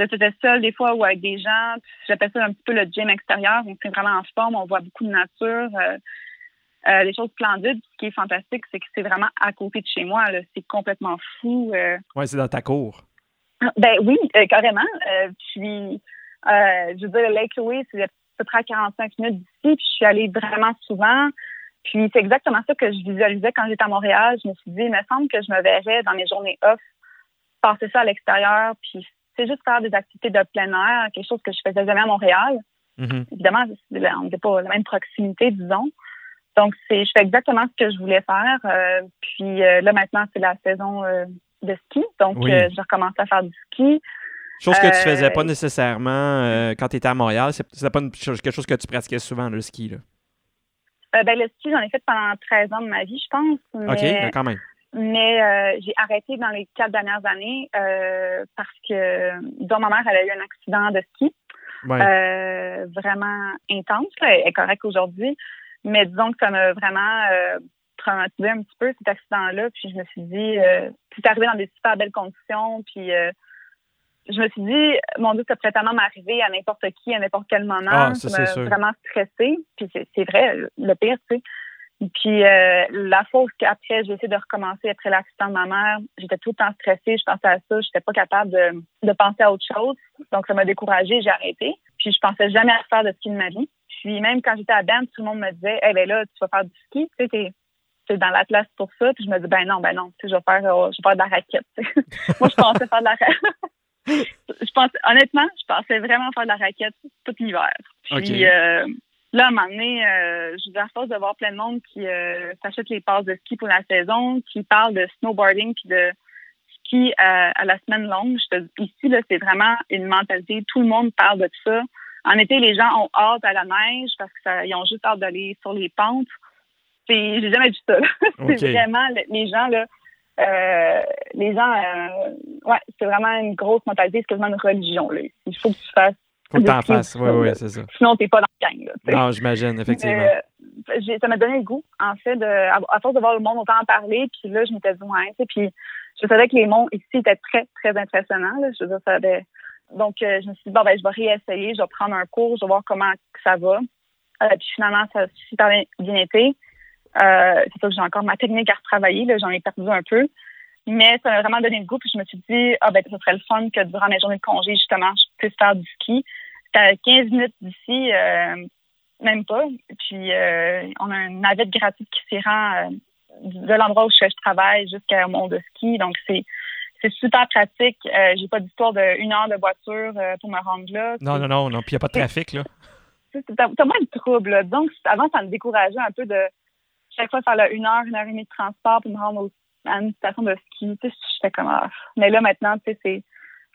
je faisais seule des fois ou avec des gens. J'appelle ça un petit peu le gym extérieur. On est vraiment en forme, on voit beaucoup de nature. Euh, euh, les choses splendides. Ce qui est fantastique, c'est que c'est vraiment à côté de chez moi. C'est complètement fou. Euh. Oui, c'est dans ta cour. Ben oui, carrément. puis, je veux dire, Lake Louise, c'est à peu près à 45 minutes d'ici, puis je suis allée vraiment souvent. Puis c'est exactement ça que je visualisais quand j'étais à Montréal. Je me suis dit, il me semble que je me verrais dans mes journées off passer ça à l'extérieur, puis c'est juste faire des activités de plein air, quelque chose que je faisais jamais à Montréal. Mm-hmm. Évidemment, on n'était pas la même proximité, disons. Donc, c'est, je fais exactement ce que je voulais faire. Euh, puis euh, là, maintenant, c'est la saison euh, de ski. Donc, j'ai recommencé à faire du ski. Chose que tu faisais pas nécessairement quand tu étais à Montréal. C'est pas quelque chose que tu pratiquais souvent, le ski. Là. ben, le ski, j'en ai fait pendant 13 ans de ma vie, je pense. OK, ben, quand même. Mais euh, j'ai arrêté dans les quatre dernières années euh, parce que, dont ma mère, elle a eu un accident de ski euh, vraiment intense. Elle est correcte aujourd'hui, mais disons que ça m'a vraiment traumatisé un petit peu cet accident-là. Puis je me suis dit, c'est arrivé dans des super belles conditions. Puis je me suis dit, mon Dieu, ça pourrait tellement m'arriver à n'importe qui, à n'importe quel moment. Ah, ça, m'a vraiment stressée. Puis c'est vrai, le pire, tu sais puis euh, la fois qu'après, j'ai essayé de recommencer après l'accident de ma mère, j'étais tout le temps stressée, je pensais à ça, j'étais pas capable de, de penser à autre chose. Donc ça m'a découragée, j'ai arrêté. Puis je pensais jamais à faire de ski de ma vie. Puis même quand j'étais à Ben, tout le monde me disait Eh ben là, tu vas faire du ski, tu sais, t'es dans la classe pour ça. Puis je me dis ben non, ben non, tu sais, je vais faire euh, je vais faire de la raquette. Moi, je pensais faire de la raquette. je pense honnêtement, je pensais vraiment faire de la raquette tout l'hiver. Puis euh, Là, à un moment donné, euh, je à force de voir plein de monde qui euh, s'achète les passes de ski pour la saison, qui parle de snowboarding puis de ski à, la semaine longue. Je ici, là, c'est vraiment une mentalité. Tout le monde parle de ça. En été, les gens ont hâte à la neige parce qu'ils ont juste hâte d'aller sur les pentes. J'ai jamais vu ça. c'est vraiment les gens là. Euh, les gens, euh, ouais, c'est vraiment une grosse mentalité, c'est quasiment une religion. Là. Il faut que tu fasses faut que t'en fasses, oui, oui, c'est ça. Sinon, t'es pas dans le gang. Là, non, j'imagine, effectivement. ça m'a donné le goût, en fait, de, à, force de voir le monde autant en parler, puis là, je m'étais dit, ouais, tu puis je savais que les monts ici étaient très, très impressionnants. Là, je veux dire, ça avait... Donc, euh, je me suis dit, bon, ben, je vais réessayer, je vais prendre un cours, je vais voir comment ça va. Euh, puis finalement, ça a super bien été. Euh, c'est ça que j'ai encore ma technique à retravailler, là, j'en ai perdu un peu. Mais ça m'a vraiment donné le goût, puis je me suis dit, ah ben, ce serait le fun que durant mes journées de congé, justement, je puisse faire du ski. À 15 minutes d'ici, euh, même pas. Puis euh, on a une navette gratuite qui s'y rend euh, de l'endroit où je, travaille jusqu'à mon de ski. Donc c'est c'est super pratique. j'ai pas d'histoire d'une heure de voiture pour me rendre là. Non, non, non, non. Puis il n'y a pas de trafic, là. T'as moins de trouble. Donc, avant, ça me décourageait un peu de chaque fois faire là, une heure, une heure et demie de transport pour me rendre à une station de ski. Tu sais, j'étais comme ah. Mais là, maintenant, tu sais,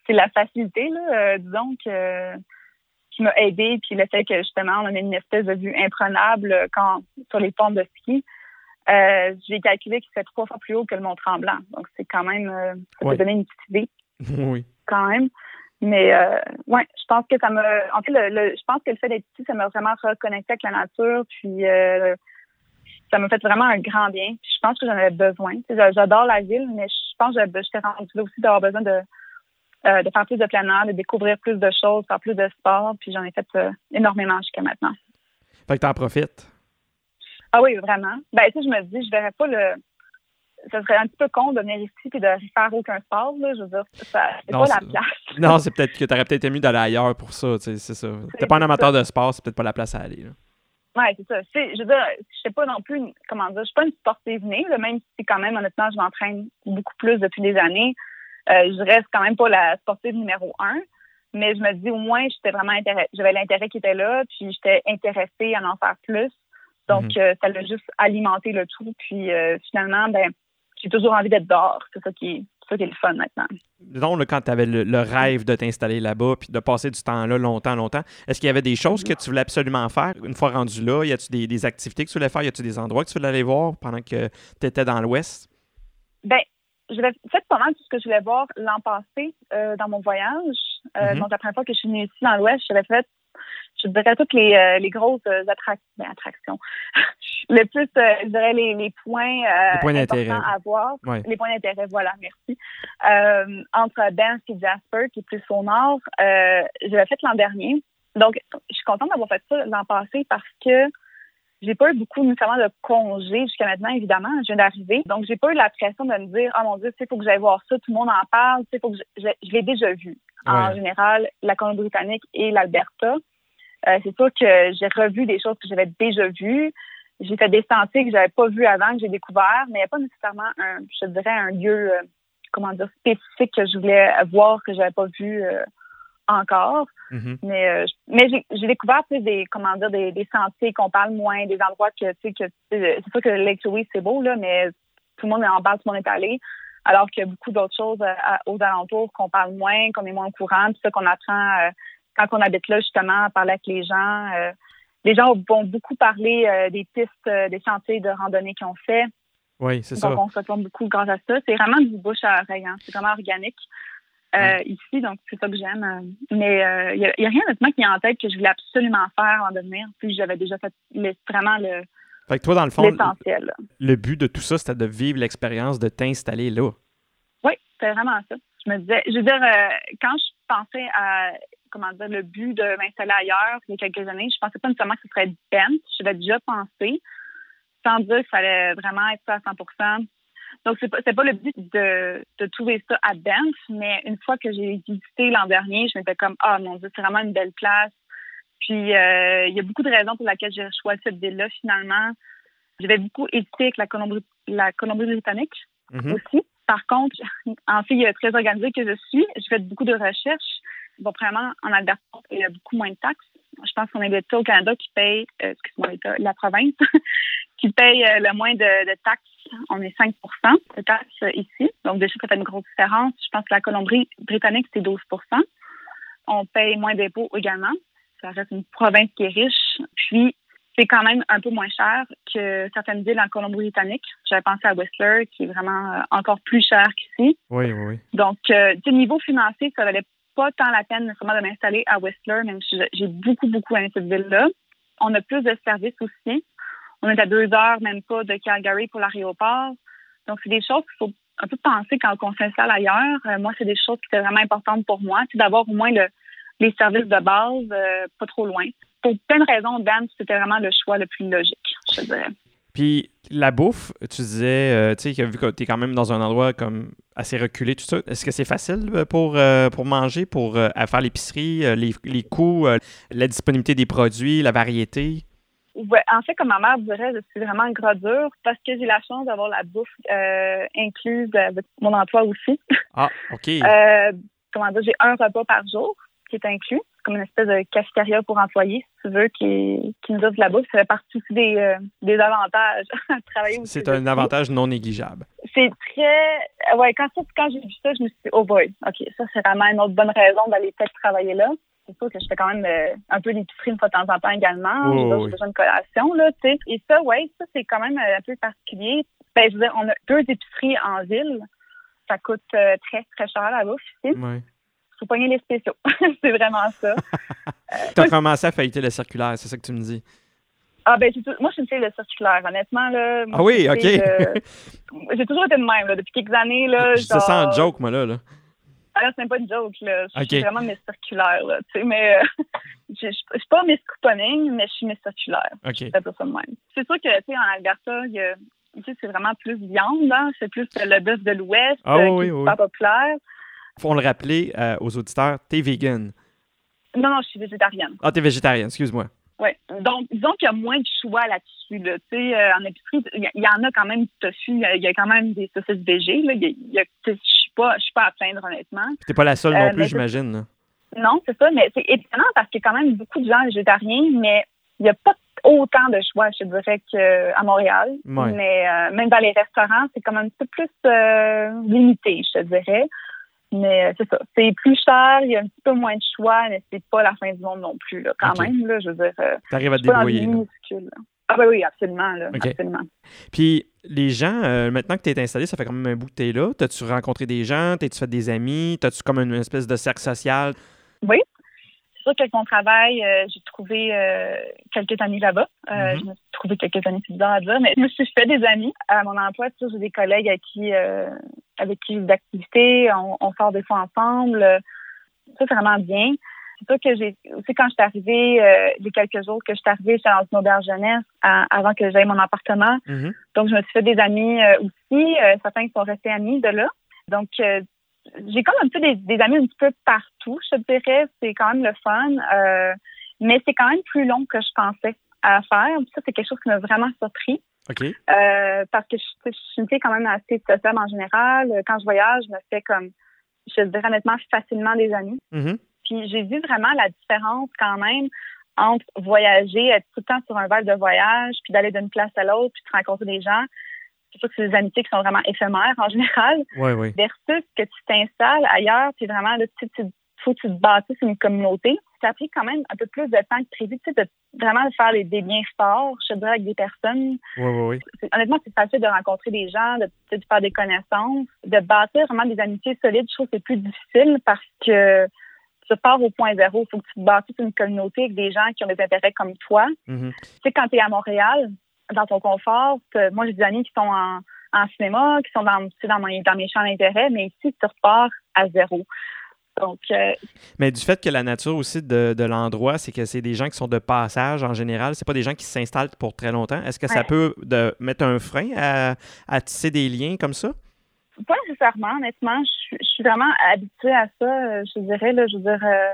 c'est la facilité, là. disons que qui m'a aidé, puis le fait que justement on a une espèce de vue imprenable euh, quand sur les pentes de ski. Euh, j'ai calculé qu'il fait trois fois plus haut que le Mont Tremblant. Donc c'est quand même euh, ça peut donner une petite idée. oui. Quand même. Mais euh, ouais, je pense que ça me en fait le, je pense que le fait d'être ici, ça m'a vraiment reconnecté avec la nature. Puis ça m'a fait vraiment un grand bien. Puis je pense que j'en avais besoin. J'adore la ville, mais je pense que j'étais rendue là aussi d'avoir besoin de euh, de faire plus de plein air, de découvrir plus de choses, faire plus de sport. Puis j'en ai fait euh, énormément jusqu'à maintenant. Fait que t'en profites? Ah oui, vraiment. Ben, tu sais, je me dis, je verrais pas le. Ça serait un petit peu con de venir ici et de faire aucun sport, là. Je veux dire, c'est pas la place. non, c'est peut-être que t'aurais peut-être aimé d'aller ailleurs pour ça, tu sais, c'est ça. T'es pas un amateur de sport, c'est peut-être pas la place à aller, là. Oui, c'est ça. Je veux dire, je sais pas non plus, comment dire, je suis pas une sportive née, même si quand même, honnêtement, je m'entraîne beaucoup plus depuis des années. Euh, je reste quand même pas la sportive numéro un, mais je me dis au moins j'étais vraiment j'avais l'intérêt qui était là, puis j'étais intéressée à en faire plus. Donc mhm. euh, ça l'a juste alimenté le tout, puis euh, finalement ben j'ai toujours envie d'être dehors, c'est ça qui est ça qui est le fun maintenant. Disons, quand tu avais le, rêve de t'installer là-bas puis de passer du temps là longtemps, longtemps, est-ce qu'il y avait des choses que tu voulais absolument faire une fois rendu là? Y a-tu des, des, activités que tu voulais faire? Y a-tu des endroits que tu voulais aller voir pendant que tu étais dans l'Ouest? Ben, j'avais fait pas mal tout ce que je voulais voir l'an passé euh, dans mon voyage. Euh, mm-hmm. Donc, la première fois que je suis venue ici dans l'Ouest, j'avais fait, je dirais, toutes les, euh, les grosses attractions. Ben, attractions. le plus, je dirais, les, les points, les points d'intérêt à voir. Les points d'intérêt, voilà, merci. entre Banff et Jasper, qui est plus au nord, j'avais fait l'an dernier. Donc, je suis contente d'avoir fait ça l'an passé parce que j'ai pas eu beaucoup nécessairement de congés jusqu'à maintenant, évidemment. Je viens d'arriver. Donc, j'ai pas eu la pression de me dire, ah mon Dieu, il faut que j'aille voir ça, tout le monde en parle, il faut que je, je, l'ai déjà vu. En général, la Colombie-Britannique et l'Alberta. Euh, c'est sûr que j'ai revu des choses que j'avais déjà vues. J'ai fait des sentiers que j'avais pas vus avant, que j'ai découvert, mais il n'y a pas nécessairement un, je dirais, un lieu, euh, comment dire, spécifique que je voulais voir que j'avais pas vu euh, encore. Mm-hmm. Mais, euh, mais j'ai découvert plus des, comment dire, des, des sentiers qu'on parle moins, des endroits que, tu sais, que c'est sûr que Lake Louise, c'est beau, là, mais tout le monde en parle, tout le monde est allé. Alors qu'il y a beaucoup d'autres choses euh, aux alentours qu'on parle moins, qu'on est moins au courant, puis ça qu'on apprend euh, quand on habite là, justement, à parler avec les gens. les gens vont beaucoup parler des pistes, des sentiers de randonnée qu'ils ont fait. Oui, c'est ça. Donc, on se retourne beaucoup grâce à ça. C'est vraiment du bouche à oreille. Hein. C'est vraiment organique. Euh, ici, donc c'est ça que j'aime. Euh, mais il euh, n'y a, rien honnêtement qui est en tête que je voulais absolument faire en devenir. Puis j'avais déjà fait vraiment le. Fait que toi, dans le fond, le but de tout ça, c'était de vivre l'expérience de t'installer là. Oui, c'était vraiment ça. Je me disais, je veux dire, quand je pensais à comment dire le but de m'installer ailleurs il y a quelques années, je pensais pas nécessairement que ce serait Bent. Je l'avais déjà pensé, sans dire qu'il fallait vraiment être ça à 100 donc, c'est pas, pas le but de, de trouver ça à Banff, mais une fois que j'ai visité l'an dernier, je m'étais comme, ah, mon Dieu, c'est vraiment une belle place. Puis, euh, il y a beaucoup de raisons pour lesquelles j'ai choisi cette ville-là, finalement. J'avais beaucoup hésité avec la Colombie, la Colombie-Britannique mm-hmm. aussi. Par contre, en fille très organisée que je suis, j'ai fait beaucoup de recherches. Bon, premièrement, en Alberta, il y a beaucoup moins de taxes. Je pense qu'on est l'État au Canada qui paye, euh, excuse-moi, la province, qui paye euh, le moins de, de taxes on est 5% de taxes ici. Donc, déjà, ça fait une grosse différence. Je pense que la Colombie-Britannique, c'est 12% On paye moins d'impôts également. Ça reste une province qui est riche. Puis, c'est quand même un peu moins cher que certaines villes en Colombie-Britannique. J'avais pensé à Whistler, qui est vraiment euh, encore plus cher qu'ici. Oui, oui, oui. Donc, euh, du niveau financier, ça valait pas tant la peine nécessairement de m'installer à Whistler, même si j'ai beaucoup, beaucoup aimé cette ville-là. On a plus de services aussi. On est à deux heures, même pas, de Calgary pour l'aéroport. Donc, c'est des choses qu'il faut un peu penser quand on s'installe ailleurs. Euh, moi, c'est des choses qui étaient vraiment importantes pour moi. C'est d'avoir au moins les services de base, euh, pas trop loin. Pour plein de raisons, Dan, c'était vraiment le choix le plus logique, je dirais. Puis la bouffe, tu disais, euh, tu sais, vu que tu es quand même dans un endroit comme assez reculé, tout ça, est-ce que c'est facile pour, pour manger, pour faire l'épicerie, les, les coûts, la disponibilité des produits, la variété? Ouais, en fait, comme ma mère dirait, je suis vraiment gros dur parce que j'ai la chance d'avoir la bouffe euh, incluse avec mon emploi aussi. Ah, OK. euh, comment dire, j'ai un repas par jour qui est inclus. Comme une espèce de cafétéria pour employés, si tu veux, qui, qui nous offre de la bouffe. Ça fait partie aussi des, euh, des avantages à travailler aussi. C'est un avantage non négligeable. C'est très. Ouais, quand, quand j'ai vu ça, je me suis dit, oh boy, OK, ça, c'est vraiment une autre bonne raison d'aller peut-être travailler là c'est sûr que je fais quand même euh, un peu d'épicerie une fois de temps en temps également. j'ai besoin de collation, là, tu sais. Et ça, ouais, ça, c'est quand même euh, un peu particulier. Ben, je veux dire, on a deux épiceries en ville. Ça coûte euh, très, très cher la bouffe ici. Ouais. Faut pogner les spéciaux. c'est vraiment ça. tu as commencé à failliter le circulaire, c'est ça que tu me dis? Ah ben moi je suis une fille de circulaire, honnêtement là. Ah oui, ok. j'ai toujours été de même là, depuis quelques années là. Je genre... sens joke moi là. là. Alors, c'est pas une joke, là. Je suis vraiment Miss Circulaire, là. Tu sais, mais euh, je suis pas Miss Couponing, mais je suis Miss Circulaire. OK. C'est ça de même. C'est sûr que, tu sais, en Alberta, c'est vraiment plus viande, hein. C'est plus le bœuf de l'Ouest, ah, euh, oui, qui oui. pas populaire. Faut le rappeler euh, aux auditeurs, t'es vegan. Non, non, je suis végétarienne. Ah, t'es végétarienne, excuse-moi. Oui. Donc, disons qu'il y a moins de choix là-dessus. Là. Tu sais, en épicerie, il y, en a quand même du tofu, il y, a quand même des saucisses végé. Là. Y a, pas, je suis pas à plaindre, honnêtement. T'es pas la seule non euh, plus, j'imagine. Non, c'est ça, mais c'est étonnant parce qu'il y a quand même beaucoup de gens végétariens, mais il n'y a pas autant de choix, je dirais, qu'à Montréal. Mais euh, même dans les restaurants, c'est quand même un peu plus euh, limité, je te dirais. Mais c'est ça. C'est plus cher, il y a un petit peu moins de choix, mais c'est pas la fin du monde non plus, là, quand même. Là, je veux dire. T'arrives à te débrouiller. Ah ben oui, absolument, là, absolument. Puis les gens, euh, maintenant que tu es installé, ça fait quand même un bout que tu es là. T'as-tu rencontré des gens? T'as-tu fait des amis? T'as-tu comme une espèce de cercle social? Oui. Sûr qu'avec mon travail, euh, j'ai trouvé euh, quelques amis là-bas. Mm-hmm. Je me suis trouvé quelques amis, c'est bizarre à dire, mais je me suis fait des amis. À mon emploi, j'ai des collègues avec qui, avec qui j'ai d'activités. On, on, sort des fois ensemble. Ça, c'est vraiment bien. c'est sûr que j'ai aussi quand je suis arrivée, euh, les quelques jours que je suis arrivée, j'étais dans une auberge jeunesse avant que j'aille mon appartement. Mhm. Donc, je me suis fait des amis euh, aussi. Euh, certains qui sont restés amis de là. Donc, euh, j'ai comme un peu des, des, amis un petit peu partout, je te dirais. C'est quand même le fun. mais c'est quand même plus long que je pensais à faire. Ça, c'est quelque chose qui m'a vraiment surpris. OK. parce que je, je, suis une fille quand même assez sociable en général. Quand je voyage, je me fais comme, je dirais honnêtement, facilement des amis. Mhm. Puis j'ai vu vraiment la différence quand même entre voyager, être tout le temps sur un vol de voyage, puis d'aller d'une place à l'autre, puis de rencontrer des gens. C'est sûr que c'est des amitiés qui sont vraiment éphémères en général. Oui, oui. Versus que tu t'installes ailleurs, puis vraiment, là, tu, tu faut que tu te bâtisses une communauté. Ça a pris quand même un peu plus de temps que prévu, tu sais, de vraiment faire des liens forts, je dirais, avec des personnes. Oui, oui, oui. Honnêtement, c'est facile de rencontrer des gens, de, de faire des connaissances, de bâtir vraiment des amitiés solides. Je trouve que c'est plus difficile parce que tu pars au point zéro. Il faut que tu te bâtisses une communauté avec des gens qui ont des intérêts comme toi. Mhm. Tu sais, quand tu es à Montréal, dans ton confort, moi, j'ai des amis qui sont en, en cinéma, qui sont dans, dans, mes, dans mes champs d'intérêt, mais ici, tu repars à zéro. Donc, euh, Mais du fait que la nature aussi de, de l'endroit, c'est que c'est des gens qui sont de passage en général, c'est pas des gens qui s'installent pour très longtemps. Est-ce que ça peut de, mettre un frein à, à tisser des liens comme ça? Pas nécessairement, honnêtement. Je, suis vraiment habituée à ça, euh, je dirais. Là, je veux dire. Euh,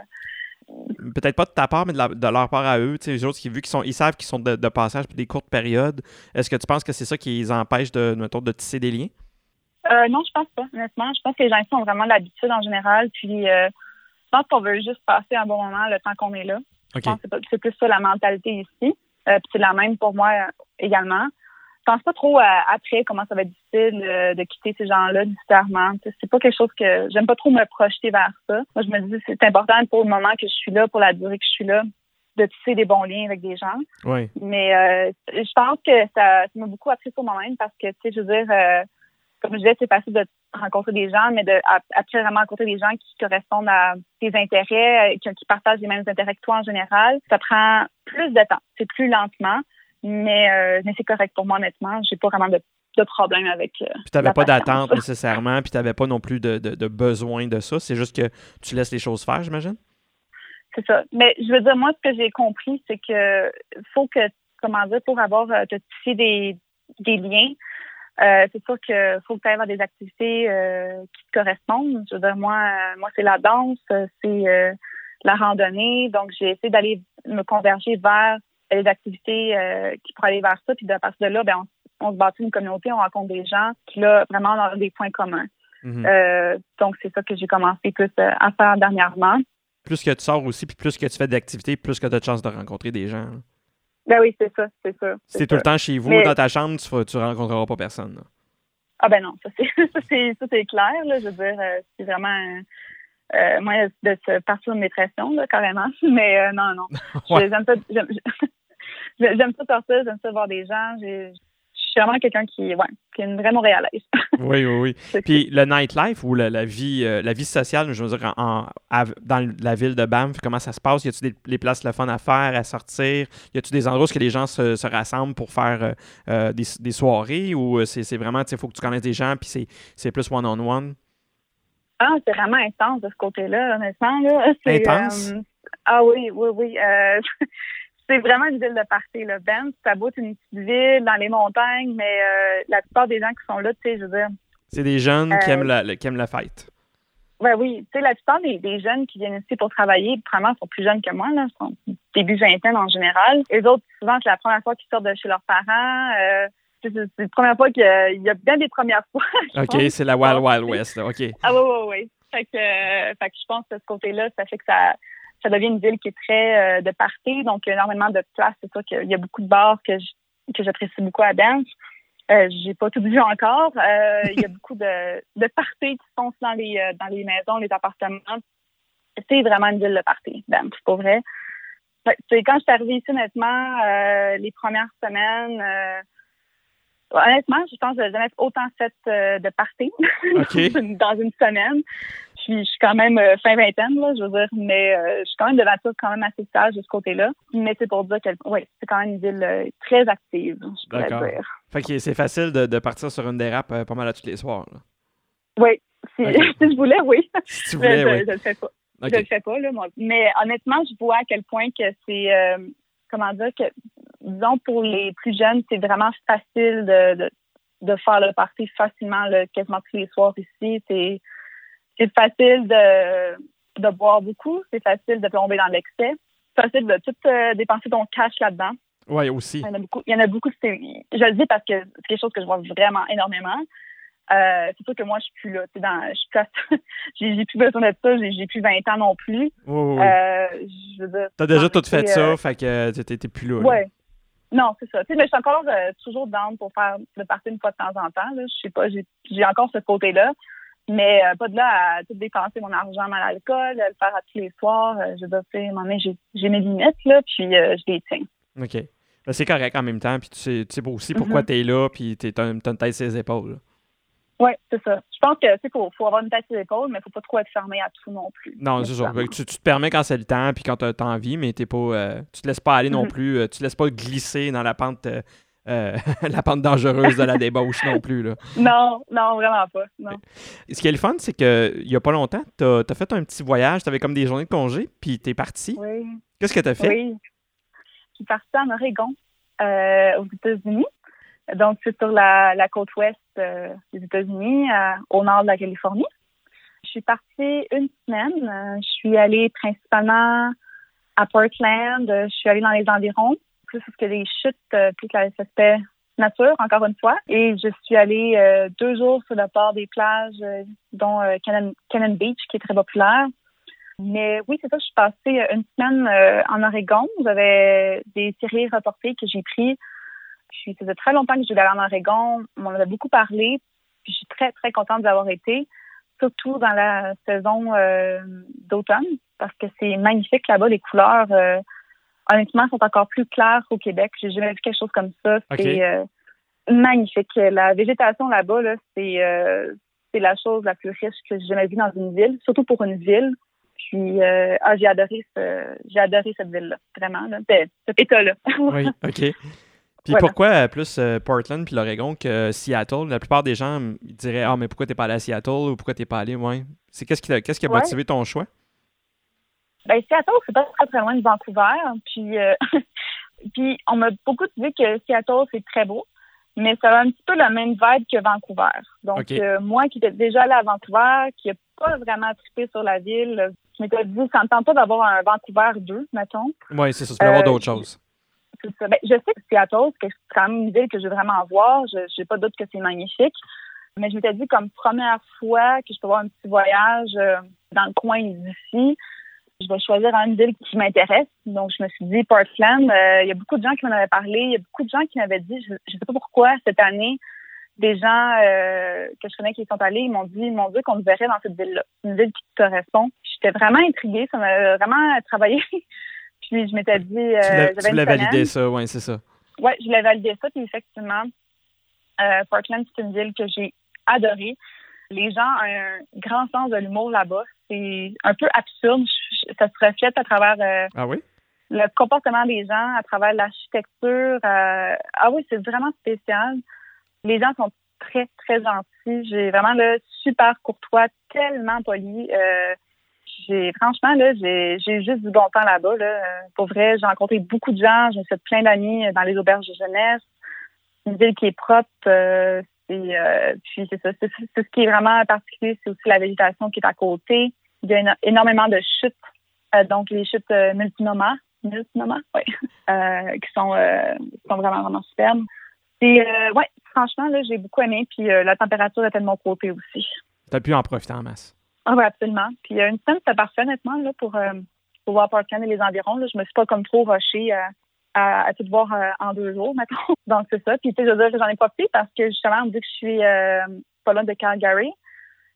Peut-être pas de ta part, mais de, leur part à eux. Les autres, qui, vu qu'ils sont, ils savent qu'ils sont de, passage pour des courtes périodes, est-ce que tu penses que c'est ça qui les empêche de, de tisser des liens? Euh, non, je pense pas, honnêtement. Je pense que les gens ont vraiment l'habitude en général. Puis, euh, je pense qu'on veut juste passer un bon moment le temps qu'on est là. Je pense que c'est plus ça la mentalité ici. Euh, puis c'est la même pour moi également je pense pas trop à, après comment ça va être difficile euh, de quitter ces gens-là nécessairement. C'est pas quelque chose que j'aime pas trop me projeter vers ça. Moi, je me dis c'est important pour le moment que je suis là, pour la durée que je suis là, de tisser des bons liens avec des gens. Oui. Mais euh, je pense que ça m'a beaucoup appris sur moi-même parce que, tu sais, je veux dire, euh, comme je disais, c'est facile de rencontrer des gens, mais de après vraiment rencontrer des gens qui correspondent à tes intérêts, qui, qui partagent les mêmes intérêts que toi en général, ça prend plus de temps. C'est plus lentement. Mais, euh, mais c'est correct pour moi, honnêtement. J'ai pas vraiment de, de problème avec. Euh, puis t'avais pas d'attente nécessairement, puis t'avais pas non plus de, de, de, besoin de ça. C'est juste que tu laisses les choses faire, j'imagine? C'est ça. Mais je veux dire, moi, ce que j'ai compris, c'est que faut que, comment dire, pour avoir euh, te tisser des, des liens, euh, c'est sûr qu'il faut que tu aies des activités euh, qui te correspondent. Je veux dire, moi, euh, moi c'est la danse, c'est la randonnée. Donc, j'ai essayé d'aller me converger vers des activités qui pourraient aller vers ça. Puis de partir de là, ben, on, se bâtit une communauté, on rencontre des gens qui, là, vraiment, ont des points communs. Mhm. Donc, c'est ça que j'ai commencé plus à faire dernièrement. Plus que tu sors aussi, puis plus que tu fais d'activités, plus que tu as de chances de rencontrer des gens. Ben oui, c'est ça, c'est tu es tout le temps chez vous, dans ta chambre, tu ne rencontreras pas personne. Ah ben non, ça c'est clair. Là, je veux dire, c'est vraiment euh, moi de se partir de mes pressions, là, carrément. Mais non, non. J'aime ça. J'aime ça sortir, j'aime ça voir des gens. Je suis vraiment quelqu'un qui, ouais, qui est une vraie Montréalaise. oui, oui, oui. Puis le nightlife ou la, la vie, euh, la vie sociale, je veux dire, en, dans la ville de Banff, comment ça se passe? Y a-t-il des les places le fun à faire, à sortir? Y a-t-il des endroits où les gens se, se rassemblent pour faire euh, euh, des, des, soirées ou c'est vraiment, tu sais, il faut que tu connaisses des gens puis c'est plus one-on-one? Ah, c'est vraiment intense de ce côté-là, honnêtement. Là. Intense? ah oui, oui, oui. c'est vraiment une ville de party. Là. Ben, ça bout une petite ville dans les montagnes, mais euh, la plupart des gens qui sont là, tu sais, je veux dire. C'est des jeunes qui, aiment la, qui aiment la fête. Ouais, oui, tu sais, la plupart des, des, jeunes qui viennent ici pour travailler, vraiment, sont plus jeunes que moi, là, sont début vingtaine en général. Les autres, souvent, c'est la première fois qu'ils sortent de chez leurs parents. Euh, c'est la première fois qu'il y a bien des premières fois. OK, c'est la Wild Wild West, là. OK. Ah oui, oui, oui. Fait que, euh, fait que je pense que ce côté-là, ça fait que ça, ça devient une ville qui est très euh, de party, donc il y a énormément de place. C'est sûr qu'il y a beaucoup de bars que que j'apprécie beaucoup à Banff. Euh, j'ai pas tout vu encore. Euh, il y a beaucoup de, de parties qui sont dans les euh, dans les maisons, les appartements. C'est vraiment une ville de party, Banff, pour vrai. C'est quand je suis arrivée ici, honnêtement, les premières semaines, honnêtement, je pense que je jamais autant fait de party dans une semaine je suis quand même euh, fin vingtaine, là, je veux dire, mais euh, je suis quand même de nature quand même assez sage de ce côté-là. Mais c'est pour dire que oui, c'est quand même une ville euh, très active, je pourrais dire. Fait que c'est facile de, de, partir sur une dérape pas mal à tous les soirs. Là. Oui. Si, si, je voulais, oui. Si tu voulais, mais oui. Je, le fais pas. Je le fais pas, là, moi. Mais honnêtement, je vois à quel point que c'est, euh, comment dire, que, disons, pour les plus jeunes, c'est vraiment facile de, de, faire le party facilement, là, quasiment tous les soirs ici. C'est, c'est facile de, de boire beaucoup, c'est facile de tomber dans l'excès, c'est facile de tout euh, dépenser ton cash là-dedans. Oui, aussi. Il y en a beaucoup. Il y en a beaucoup. Je le dis parce que c'est quelque chose que je vois vraiment énormément. Euh, c'est sûr que moi, je suis plus là. Dans, je suis j'ai, plus besoin de ça. J'ai, plus 20 ans non plus. Oui, oui. Euh, T'as déjà tout fait ça, fait que t'étais plus là. Oui. Non, c'est ça. mais je suis encore toujours down pour faire le party une fois de temps en temps. Là. Je sais pas, j'ai, encore ce côté-là. Mais pas de là à tout dépenser mon argent à l'alcool, le faire à tous les soirs. je veux dire, j'ai, j'ai mes limites, là, puis je les tiens. OK. Ben, c'est correct en même temps, puis tu sais, tu sais aussi pourquoi mm-hmm. tu es là, puis tu as une tête sur les épaules. Oui, c'est ça. Je pense que c'est faut, faut avoir une tête sur les épaules, mais il faut pas trop être fermé à tout non plus. Non, c'est ça. Tu, te permets quand c'est le temps, puis quand tu as, envie, mais t'es pas, euh, tu te laisses pas aller non mm-hmm. plus. Euh, tu te laisses pas glisser dans la pente. Euh, la pente dangereuse de la débauche non plus. Là. Non, non, vraiment pas. Non. Ce qui est le fun, c'est qu'il n'y a pas longtemps, tu as, fait un petit voyage, tu avais comme des journées de congé, puis tu es parti. Oui. Qu'est-ce que tu as fait? Oui. Je suis partie en Oregon, aux États-Unis. Donc, c'est sur la, côte ouest euh, des États-Unis, au nord de la Californie. Je suis partie une semaine. Euh, je suis allée principalement à Portland. Je suis allée dans les environs, plus que les chutes, euh, plus l'aspect nature, encore une fois. Et je suis allée deux jours sur le port des plages, dont Cannon, Beach, qui est très populaire. Mais oui, c'est ça, je suis passée une semaine en Oregon. J'avais des séries reportées que j'ai prises puis, ça faisait très longtemps que je voulais aller en Oregon. On en avait beaucoup parlé. Puis, je suis très, très contente d'avoir été, surtout dans la saison euh, d'automne, parce que c'est magnifique là-bas. Les couleurs, euh, honnêtement, sont encore plus claires qu'au Québec. J'ai jamais vu quelque chose comme ça. C'est euh, magnifique. La végétation là-bas, là, c'est c'est la chose la plus riche que j'ai jamais vue dans une ville, surtout pour une ville. Puis, ah, j'ai adoré j'ai adoré cette ville-là, vraiment, là, cet état-là. oui, OK. Puis pourquoi euh, plus euh, Portland puis l'Oregon que Seattle? La plupart des gens diraient Ah, mais pourquoi t'es pas allé à Seattle ou pourquoi t'es pas allé? Ouais. C'est qu'est-ce qui, qu'est-ce qui a motivé ton choix? Ben, Seattle, c'est pas très, très loin de Vancouver. Puis, euh, puis on m'a beaucoup dit que Seattle, c'est très beau, mais ça a un petit peu la même vibe que Vancouver. Donc, moi qui étais déjà allé à Vancouver, qui n'ai pas vraiment trippé sur la ville, je m'étais dit, ça ne tente pas d'avoir un Vancouver 2, mettons. Oui, c'est ça. Tu peux avoir d'autres choses. Ben, je sais que Seattle, c'est quand même une ville que je veux vraiment voir. Je n'ai pas doute que c'est magnifique. Mais je m'étais dit comme première fois que je peux avoir un petit voyage euh, dans le coin d'ici, je vais choisir une ville qui m'intéresse. Donc, je me suis dit Portland. Euh, il y a beaucoup de gens qui m'en avaient parlé. Il y a beaucoup de gens qui m'avaient dit, je ne sais pas pourquoi, cette année, des gens euh, que je connais qui sont allés, ils m'ont dit, ils m'ont dit qu'on me verrait dans cette ville-là. Une ville qui te correspond. J'étais vraiment intriguée. Ça m'a vraiment travaillé puis je m'étais dit. Euh, tu voulais valider ça, oui, c'est ça. Oui, je voulais valider ça. Puis effectivement, Portland, c'est une ville que j'ai adorée. Les gens ont un grand sens de l'humour là-bas. C'est un peu absurde. Ça se reflète à travers euh, ah oui? le comportement des gens, à travers l'architecture. ah oui, c'est vraiment spécial. Les gens sont très, très gentils. J'ai vraiment le super courtois, tellement poli j'ai franchement là, j'ai juste du bon temps là-bas. Là. Pour vrai, j'ai rencontré beaucoup de gens, j'ai fait plein d'amis dans les auberges de jeunesse. Une ville qui est propre. Euh, euh, puis c'est ça. C'est ce qui est vraiment particulier, c'est aussi la végétation qui est à côté. Il y a énormément de chutes, euh, donc les chutes multinomas, multinomas, oui, qui sont, sont vraiment vraiment superbes. Et ouais, franchement là, j'ai beaucoup aimé. Puis la température était de mon côté aussi. Tu as pu en profiter en masse. Ah oui, absolument. Puis une semaine, c'était parfait, honnêtement, là, pour, euh, pour voir Parkland et les environs. Là. Je me suis pas comme trop rushée à, à, tout voir euh, en deux jours, maintenant. Donc, c'est ça. Puis, tu sais, je veux dire, j'en ai profité parce que, justement, vu que je suis euh, pas loin de Calgary,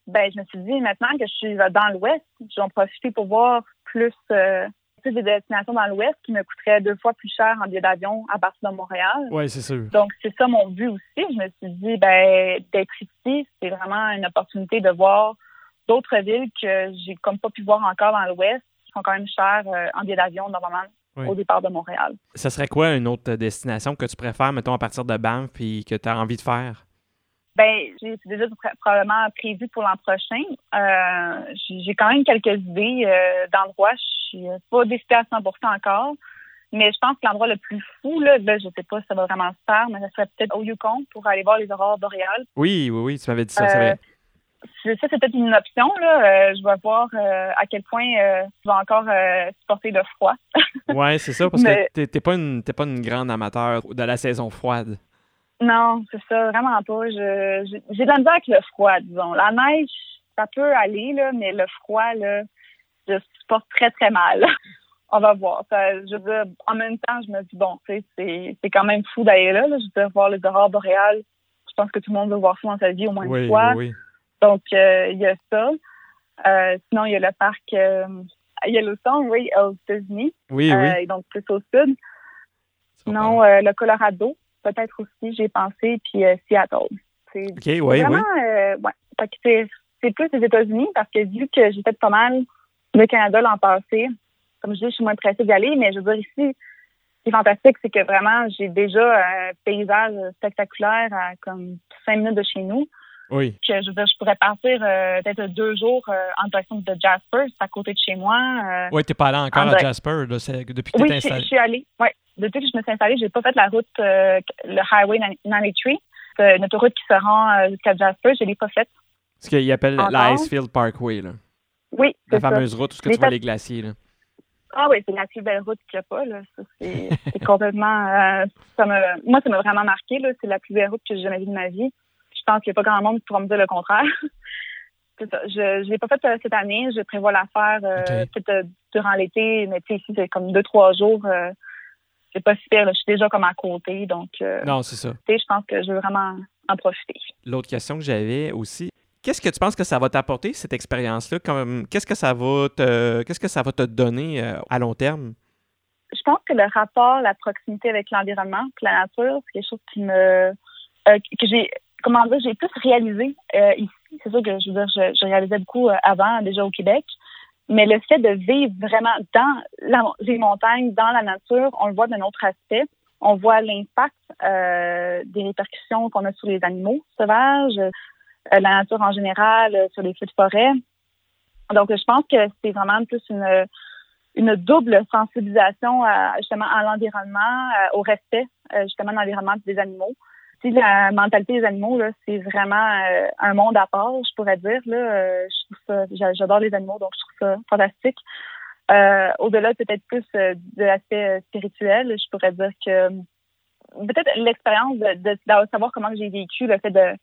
ben, je me suis dit, maintenant que je suis dans l'Ouest, je vais en profiter pour voir plus, euh, plus des destinations dans l'Ouest qui me coûteraient deux fois plus cher en billet d'avion à partir de Montréal. Oui, c'est sûr. Donc, c'est ça mon but aussi. Je me suis dit, ben, d'être ici, c'est vraiment une opportunité de voir d'autres villes que j'ai comme pas pu voir encore dans l'Ouest, qui sont quand même chères euh, en billet d'avion normalement au départ de Montréal. Ça serait quoi une autre destination que tu préfères, mettons, à partir de Banff puis que tu as envie de faire? Ben, j'ai déjà probablement prévu pour l'an prochain. Euh, j'ai quand même quelques idées euh, d'endroits. Je suis pas décidée à 100 encore. Mais je pense que l'endroit le plus fou, là, là, je sais pas si ça va vraiment se faire, mais ça serait peut-être au Yukon pour aller voir les aurores boréales. Oui, oui, oui, tu m'avais dit ça. Euh, ça, c'est peut-être une option. Là. Euh, je vais voir euh, à quel point tu vas encore supporter le froid. oui, c'est ça, parce que tu n'es pas, une, pas une grande amateur de la saison froide. Non, c'est ça, vraiment pas. J'ai de la misère avec le froid, disons. La neige, ça peut aller, là, mais le froid, là, je supporte très, très mal. On va voir. je veux dire, en même temps, je me dis, bon, c'est quand même fou d'aller là, Je veux dire, voir les aurores boréales. Je pense que tout le monde veut voir ça dans sa vie au moins une fois. Oui, oui. Donc, euh, il y a ça. Euh, sinon, il y a le parc euh, Yellowstone, oui, aux États-Unis. Oui, oui. Donc, plus au sud. Sinon, le Colorado, peut-être aussi, j'ai pensé, puis Seattle. OK, oui, oui. ouais. C'est plus les États-Unis parce que vu que j'ai fait pas mal le Canada l'an passé, comme je dis, je suis moins pressée d'y aller, mais je veux dire, ici, ce qui est fantastique, c'est que vraiment, j'ai déjà un paysage spectaculaire à comme cinq minutes de chez nous. Oui. Que, je veux dire, je pourrais partir euh, peut-être deux jours euh, en direction de Jasper, c'est à côté de chez moi. Euh, oui, tu n'es pas allé encore à Jasper depuis que tu t'es installé. Oui, je suis allée. Oui, depuis que je me suis installée, j'ai pas fait la route, le Highway 93, notre route qui se rend jusqu'à Jasper, je l'ai pas faite. Ce qu'ils appellent l'Icefield Parkway, là. Oui, La fameuse route où tu vois les glaciers, là. Ah oui, c'est la plus belle route qu'il n'y a pas. Là. c'est, complètement. ça me, moi, ça m'a vraiment marqué. Là. C'est la plus belle route que j'ai jamais vue de ma vie je pense qu'il n'y a pas grand monde qui pourra me dire le contraire. Je ne l'ai pas fait euh, cette année. Je prévois la faire euh, peut-être euh, durant l'été, mais ici, c'est comme deux, trois jours. c'est pas super. Je suis déjà comme à côté. Donc, non, c'est ça. Je pense que je veux vraiment en profiter. L'autre question que j'avais aussi, qu'est-ce que tu penses que ça va t'apporter, cette expérience-là? Qu'est-ce que ça va te qu'est-ce que ça va te donner à long terme? Je pense que le rapport, la proximité avec l'environnement, la nature, c'est quelque chose qui me que j'ai comment dire, j'ai plus réalisé euh, ici. C'est sûr que je veux dire, je, réalisais beaucoup euh, avant, déjà au Québec. Mais le fait de vivre vraiment dans les montagnes, dans la nature, on le voit d'un autre aspect. On voit l'impact euh, des répercussions qu'on a sur les animaux sauvages, la nature en général, sur les feux de forêt. Donc, je pense que c'est vraiment plus une, une double sensibilisation justement à l'environnement, au respect justement de l'environnement des animaux la mentalité des animaux, c'est vraiment euh, un monde à part, je pourrais dire. Là, euh, j'adore les animaux, donc je trouve ça fantastique. Euh, au-delà peut-être plus de l'aspect spirituel, je pourrais dire que peut-être l'expérience de, savoir comment j'ai vécu le fait de,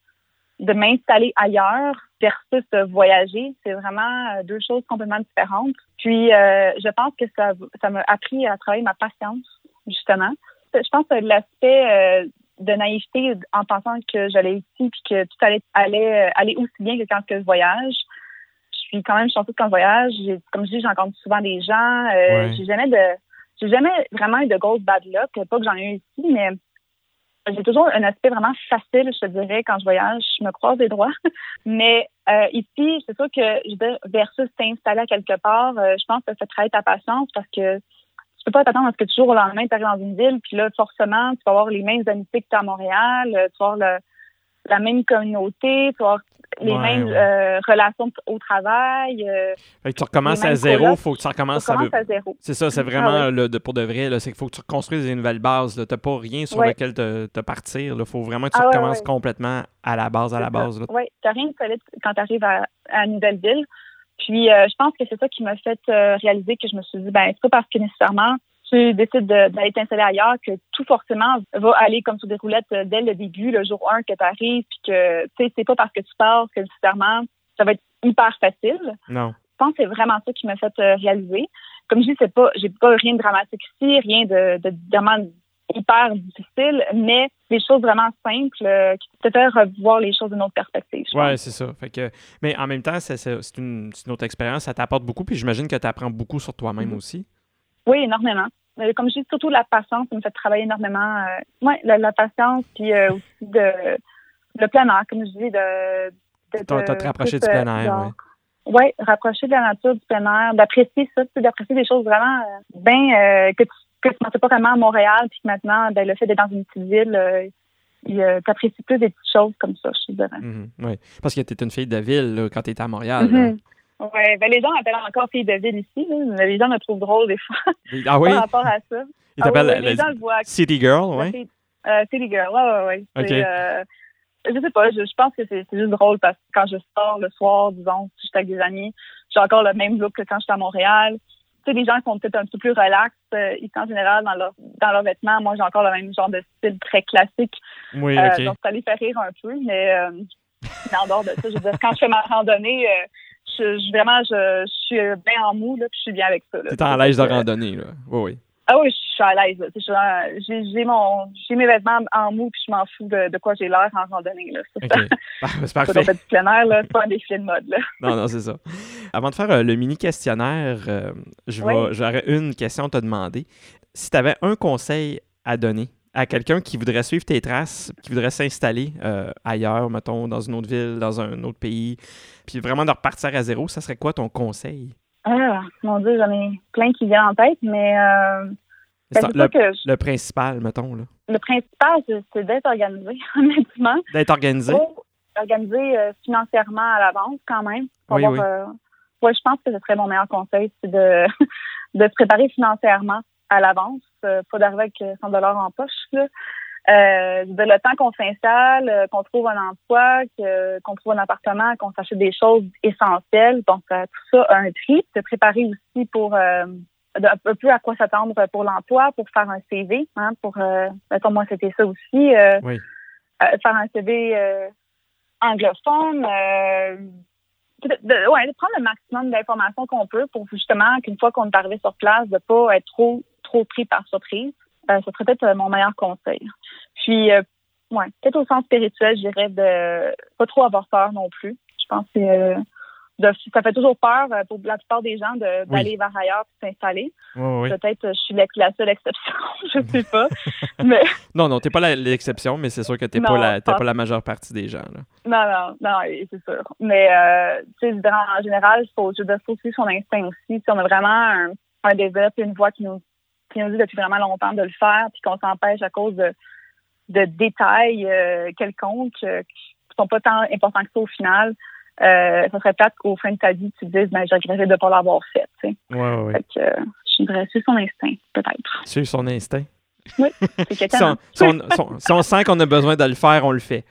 de m'installer ailleurs versus voyager, c'est vraiment deux choses complètement différentes. Puis, je pense que ça ça m'a appris à travailler ma patience, justement. Je pense que l'aspect de naïveté en pensant que j'allais ici puis que tout allait aller, aller aussi bien que quand je voyage. Je suis quand même chanceuse quand je voyage. Comme je dis, j'encontre souvent des gens. Euh, J'ai jamais de j'ai jamais vraiment eu de grosse bad luck. Pas que j'en ai eu ici, mais j'ai toujours un aspect vraiment facile, je te dirais, quand je voyage. Je me croise les droits. mais euh, ici, c'est sûr que je veux versus t'installer à quelque part, euh, je pense que ça fait ta patience parce que tu peux pas t'attendre à ce que toujours au lendemain, tu arrives dans une ville, puis là, forcément, tu vas avoir les mêmes amitiés que tu as à Montréal, euh, tu vas avoir la même communauté, tu vas avoir les mêmes euh, relations au travail. Euh, tu recommences à zéro, il faut que tu recommences à, zéro. C'est ça, c'est vraiment ah le, pour de vrai, c'est qu'il faut que tu reconstruises une nouvelle base. Tu n'as pas rien sur lequel te, partir. Il faut vraiment que tu ah recommences complètement à la base, à la base. Oui, tu n'as rien de solide quand tu arrives à, à, une nouvelle ville. Puis, euh, je pense que c'est ça qui m'a fait euh, réaliser que je me suis dit, ben, c'est pas parce que nécessairement tu décides d'aller t'installer ailleurs que tout forcément va aller comme sur des roulettes euh, dès le début, le jour 1 que tu arrives, puis que, tu sais, c'est pas parce que tu pars que nécessairement ça va être hyper facile. Non. Je pense que c'est vraiment ça qui m'a fait réaliser. Comme je dis, c'est pas, j'ai pas rien de dramatique ici, rien de, de vraiment hyper difficile, mais des choses vraiment simples euh, qui te fait revoir les choses d'une autre perspective. Oui, c'est ça. Fait que, mais en même temps, c'est, une, autre expérience, ça t'apporte beaucoup, puis j'imagine que tu apprends beaucoup sur toi-même mm-hmm. aussi. Oui, énormément. Euh, comme je dis, surtout la patience, ça me fait travailler énormément. Euh, oui, la, patience, puis aussi de, le plein air, comme je dis, de. de, te rapprocher du plein air, oui. Oui, rapprocher de la nature, du plein air, d'apprécier ça, d'apprécier des choses vraiment bien que tu que tu ne pas vraiment à Montréal, puis que maintenant, ben, le fait d'être dans une petite ville, euh, tu apprécies plus des petites choses comme ça, je dirais. Mm-hmm. oui, parce que tu es une fille de ville quand tu étais à Montréal. Mm-hmm. Oui, ben les gens m'appellent encore fille de ville ici. Là. Les gens me trouvent drôle des fois ah, oui? par rapport à ça. Ils t'appellent ah, City Girl, oui? Euh, City Girl, oui, oui, oui. Okay. Euh, je sais pas, je, pense que c'est juste drôle parce que quand je sors le soir, disons, si je suis avec des amis, j'ai encore le même look que quand j'étais à Montréal. Tu sais, les gens sont peut-être un peu plus relax euh, ici en général dans leur dans leurs vêtements. Moi, j'ai encore le même genre de style très classique. Oui, OK. donc, ça les fait rire un peu, mais, mais en dehors de ça, je veux dire, quand je fais ma randonnée, je, vraiment, je, suis bien en mou, là, puis je suis bien avec ça. Tu es en l'aise de randonnée, là. Oui, oui. Ah oui, je suis à l'aise. J'ai mon j'ai mes vêtements en mou puis je m'en fous de, de quoi j'ai l'air en randonnée. C'est bah, parfait. C'est plein air, là. C'est pas un défilé de mode. Là. non, non, c'est ça. Avant de faire euh, le mini questionnaire, euh, je vais j'aurais une question à te demander. Si tu avais un conseil à donner à quelqu'un qui voudrait suivre tes traces, qui voudrait s'installer euh, ailleurs, mettons, dans une autre ville, dans un autre pays, puis vraiment de repartir à zéro, ça serait quoi ton conseil? Ah, mon Dieu, j'en ai plein qui viennent en tête, mais. Euh, ben, le, que le, principal, mettons. Là. Le principal, c'est d'être organisé, honnêtement. D'être organisé? organisé euh, financièrement à l'avance, quand même. oui, oui. je pense que ce serait mon meilleur conseil, c'est de, de se préparer financièrement à l'avance, euh, pas d'arriver avec 100 dollars en poche. Là. Euh, de le temps qu'on s'installe, euh, qu'on trouve un emploi, qu'on trouve un appartement, qu'on s'achète des choses essentielles. Donc, tout ça a un prix. Se préparer aussi pour un peu à quoi s'attendre pour l'emploi, pour faire un CV. Hein, pour, mettons, moi, c'était ça aussi. Oui. faire un CV anglophone. De, ouais, de prendre le maximum d'informations qu'on peut pour justement qu'une fois qu'on est arrivé sur place, de pas être trop trop pris par surprise. Euh, ce serait peut-être euh, mon meilleur conseil. Puis, euh, ouais, peut-être au sens spirituel, je dirais de pas trop avoir peur non plus. Je pense que euh, ça fait toujours peur pour la plupart des gens d'aller vers ailleurs et s'installer. Peut-être je suis la, seule exception, je ne sais pas. mais... Non, non, tu n'es pas l'exception, mais c'est sûr que tu n'es pas, la, pas la majeure partie des gens. Là. Non, non, non, c'est sûr. Mais tu sais, en général, il faut, faut suivre son instinct aussi. Si on a vraiment un, un désir et une voix qui nous qui nous dit depuis vraiment longtemps de le faire, puis qu'on s'empêche à cause de, de détails euh, quelconques euh, qui sont pas tant importants que ça au final. Euh, ça serait peut-être qu'au fin de ta vie, tu te dises, ben, j'ai regretté de ne pas l'avoir fait. Tu sais. Ouais, ouais. Fait que, euh, je dirais suivre son instinct, peut-être. Suivre son instinct. Oui, c'est quelqu'un. si, si, on sent qu'on a besoin de le faire, on le fait.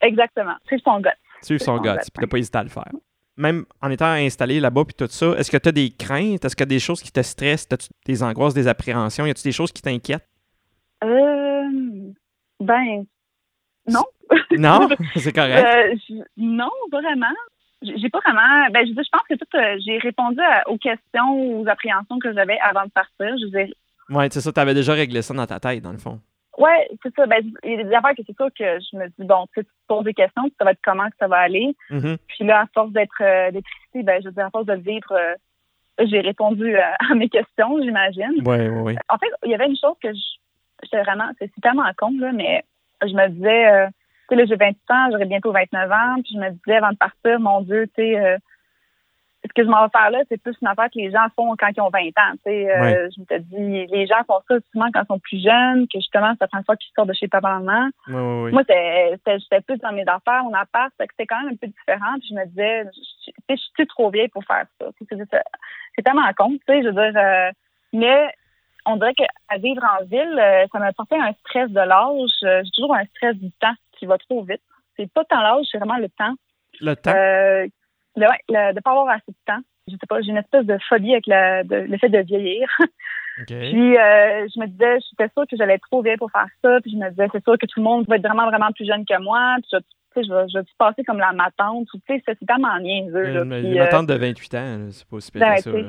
Exactement. Suivre son gut. Suivre son, son gut, puis pas hésiter à le faire même en étant installé là-bas puis tout ça, est-ce que tu as des craintes? Est-ce qu'il y a des choses qui te stressent? As-tu des angoisses, des appréhensions? Y a-t-il des choses qui t'inquiètent? Euh, ben, non. Non? C'est correct. Euh, non, vraiment. J'ai pas vraiment. Ben, je, pense que tout, euh, j'ai répondu aux questions, aux appréhensions que j'avais avant de partir. Je veux Oui, c'est ça. Tu avais déjà réglé ça dans ta tête, dans le fond. Oui, c'est ça. Ben, il y a des affaires que c'est sûr que je me dis, bon, tu poses des questions, ça va être comment que ça va aller. Mm-hmm. Puis là, à force d'être euh, ici, ben, je veux dire, à force de vivre, euh, j'ai répondu euh, à mes questions, j'imagine. Oui, oui, oui. En fait, il y avait une chose que j'étais vraiment, c'est tellement con, là, mais je me disais, euh, tu sais, là, j'ai 28 ans, j'aurais bientôt 29 ans, puis je me disais avant de partir, mon Dieu, tu sais, ce que je m'en vais faire là, c'est plus une affaire que les gens font quand ils ont 20 ans. Euh, Je me suis dit, les gens font ça souvent quand ils sont plus jeunes, que justement, c'est la première fois qu'ils sortent de chez papa-maman. Moi, j'étais plus dans mes affaires, mon appart, c'était quand même un peu différent. Puis je me disais, je, suis trop vieille pour faire ça. C'est tellement con, tu sais, je veux dire. Euh, mais on dirait qu'à vivre en ville, euh, ça m'a porté un stress de l'âge. Euh, j'ai toujours un stress du temps qui va trop vite. C'est pas tant l'âge, c'est vraiment le temps. Le temps? de ne pas avoir assez de temps. Je sais pas, j'ai une espèce de phobie avec le fait de vieillir. Puis euh, je me disais, j'étais sûre que j'allais être trop vieille pour faire ça. Puis je me disais, c'est sûr que tout le monde va être vraiment, vraiment plus jeune que moi. Puis je, tu sais, je vais, je vais passer comme la ma tante. Tu sais, c'est tellement niaiseux. Là. Puis, ma tante de 28 ans, c'est pas aussi ben, ça.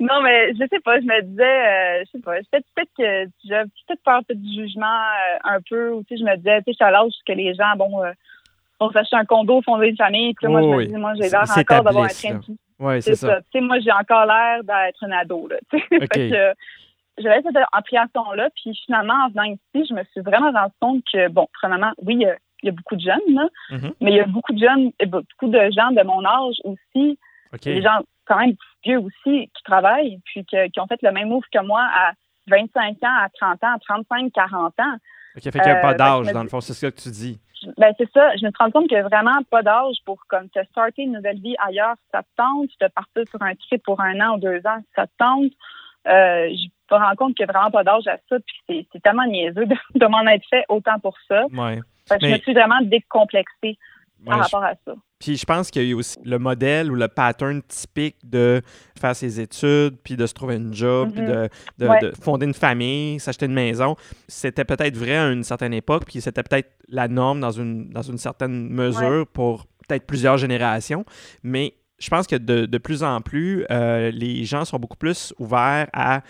non, mais je sais pas, je me disais, euh, je sais pas, peut-être que j'avais peut-être peur du jugement euh, un peu. Ou, tu sais, je me disais, tu sais, je suis à l'âge que les gens, bon, on s'achète un condo, fonder une famille, puis moi, je me dis, moi, j'ai l'air encore d'avoir un train de. Oui, c'est ça. Tu sais, moi, j'ai encore l'air d'être un ado, là. fait que, j'avais cette appréhension-là, puis finalement, en venant ici, je me suis vraiment rendu compte que, bon, premièrement, oui, il y a beaucoup de jeunes, là, mm-hmm. mais il y a beaucoup de jeunes, beaucoup de gens de mon âge aussi, des gens quand même vieux aussi qui travaillent, puis qui ont fait le même move que moi à 25 ans, à 30 ans, à 35, 40 ans. OK, fait qu'il n'y a pas d'âge, dans le fond, c'est ça que tu dis. Ben, c'est ça. Je me rends compte qu'il n'y a vraiment pas d'âge pour comme te starter une nouvelle vie ailleurs si ça te tente, te partir sur un trip pour un an ou deux ans si ça te tente. Euh, je me rends compte qu'il n'y a vraiment pas d'âge à ça, puis c'est tellement niaiseux de, m'en être fait autant pour ça. Ouais. Je me suis vraiment décomplexée par rapport à ça. Puis je pense qu'il y a eu aussi le modèle ou le pattern typique de faire ses études, puis de se trouver une job, puis de, Mm-hmm. de, fonder une famille, s'acheter une maison. C'était peut-être vrai à une certaine époque, puis c'était peut-être la norme dans une, dans une certaine mesure pour peut-être plusieurs générations. Mais je pense que de, de plus en plus, euh, les gens sont beaucoup plus ouverts à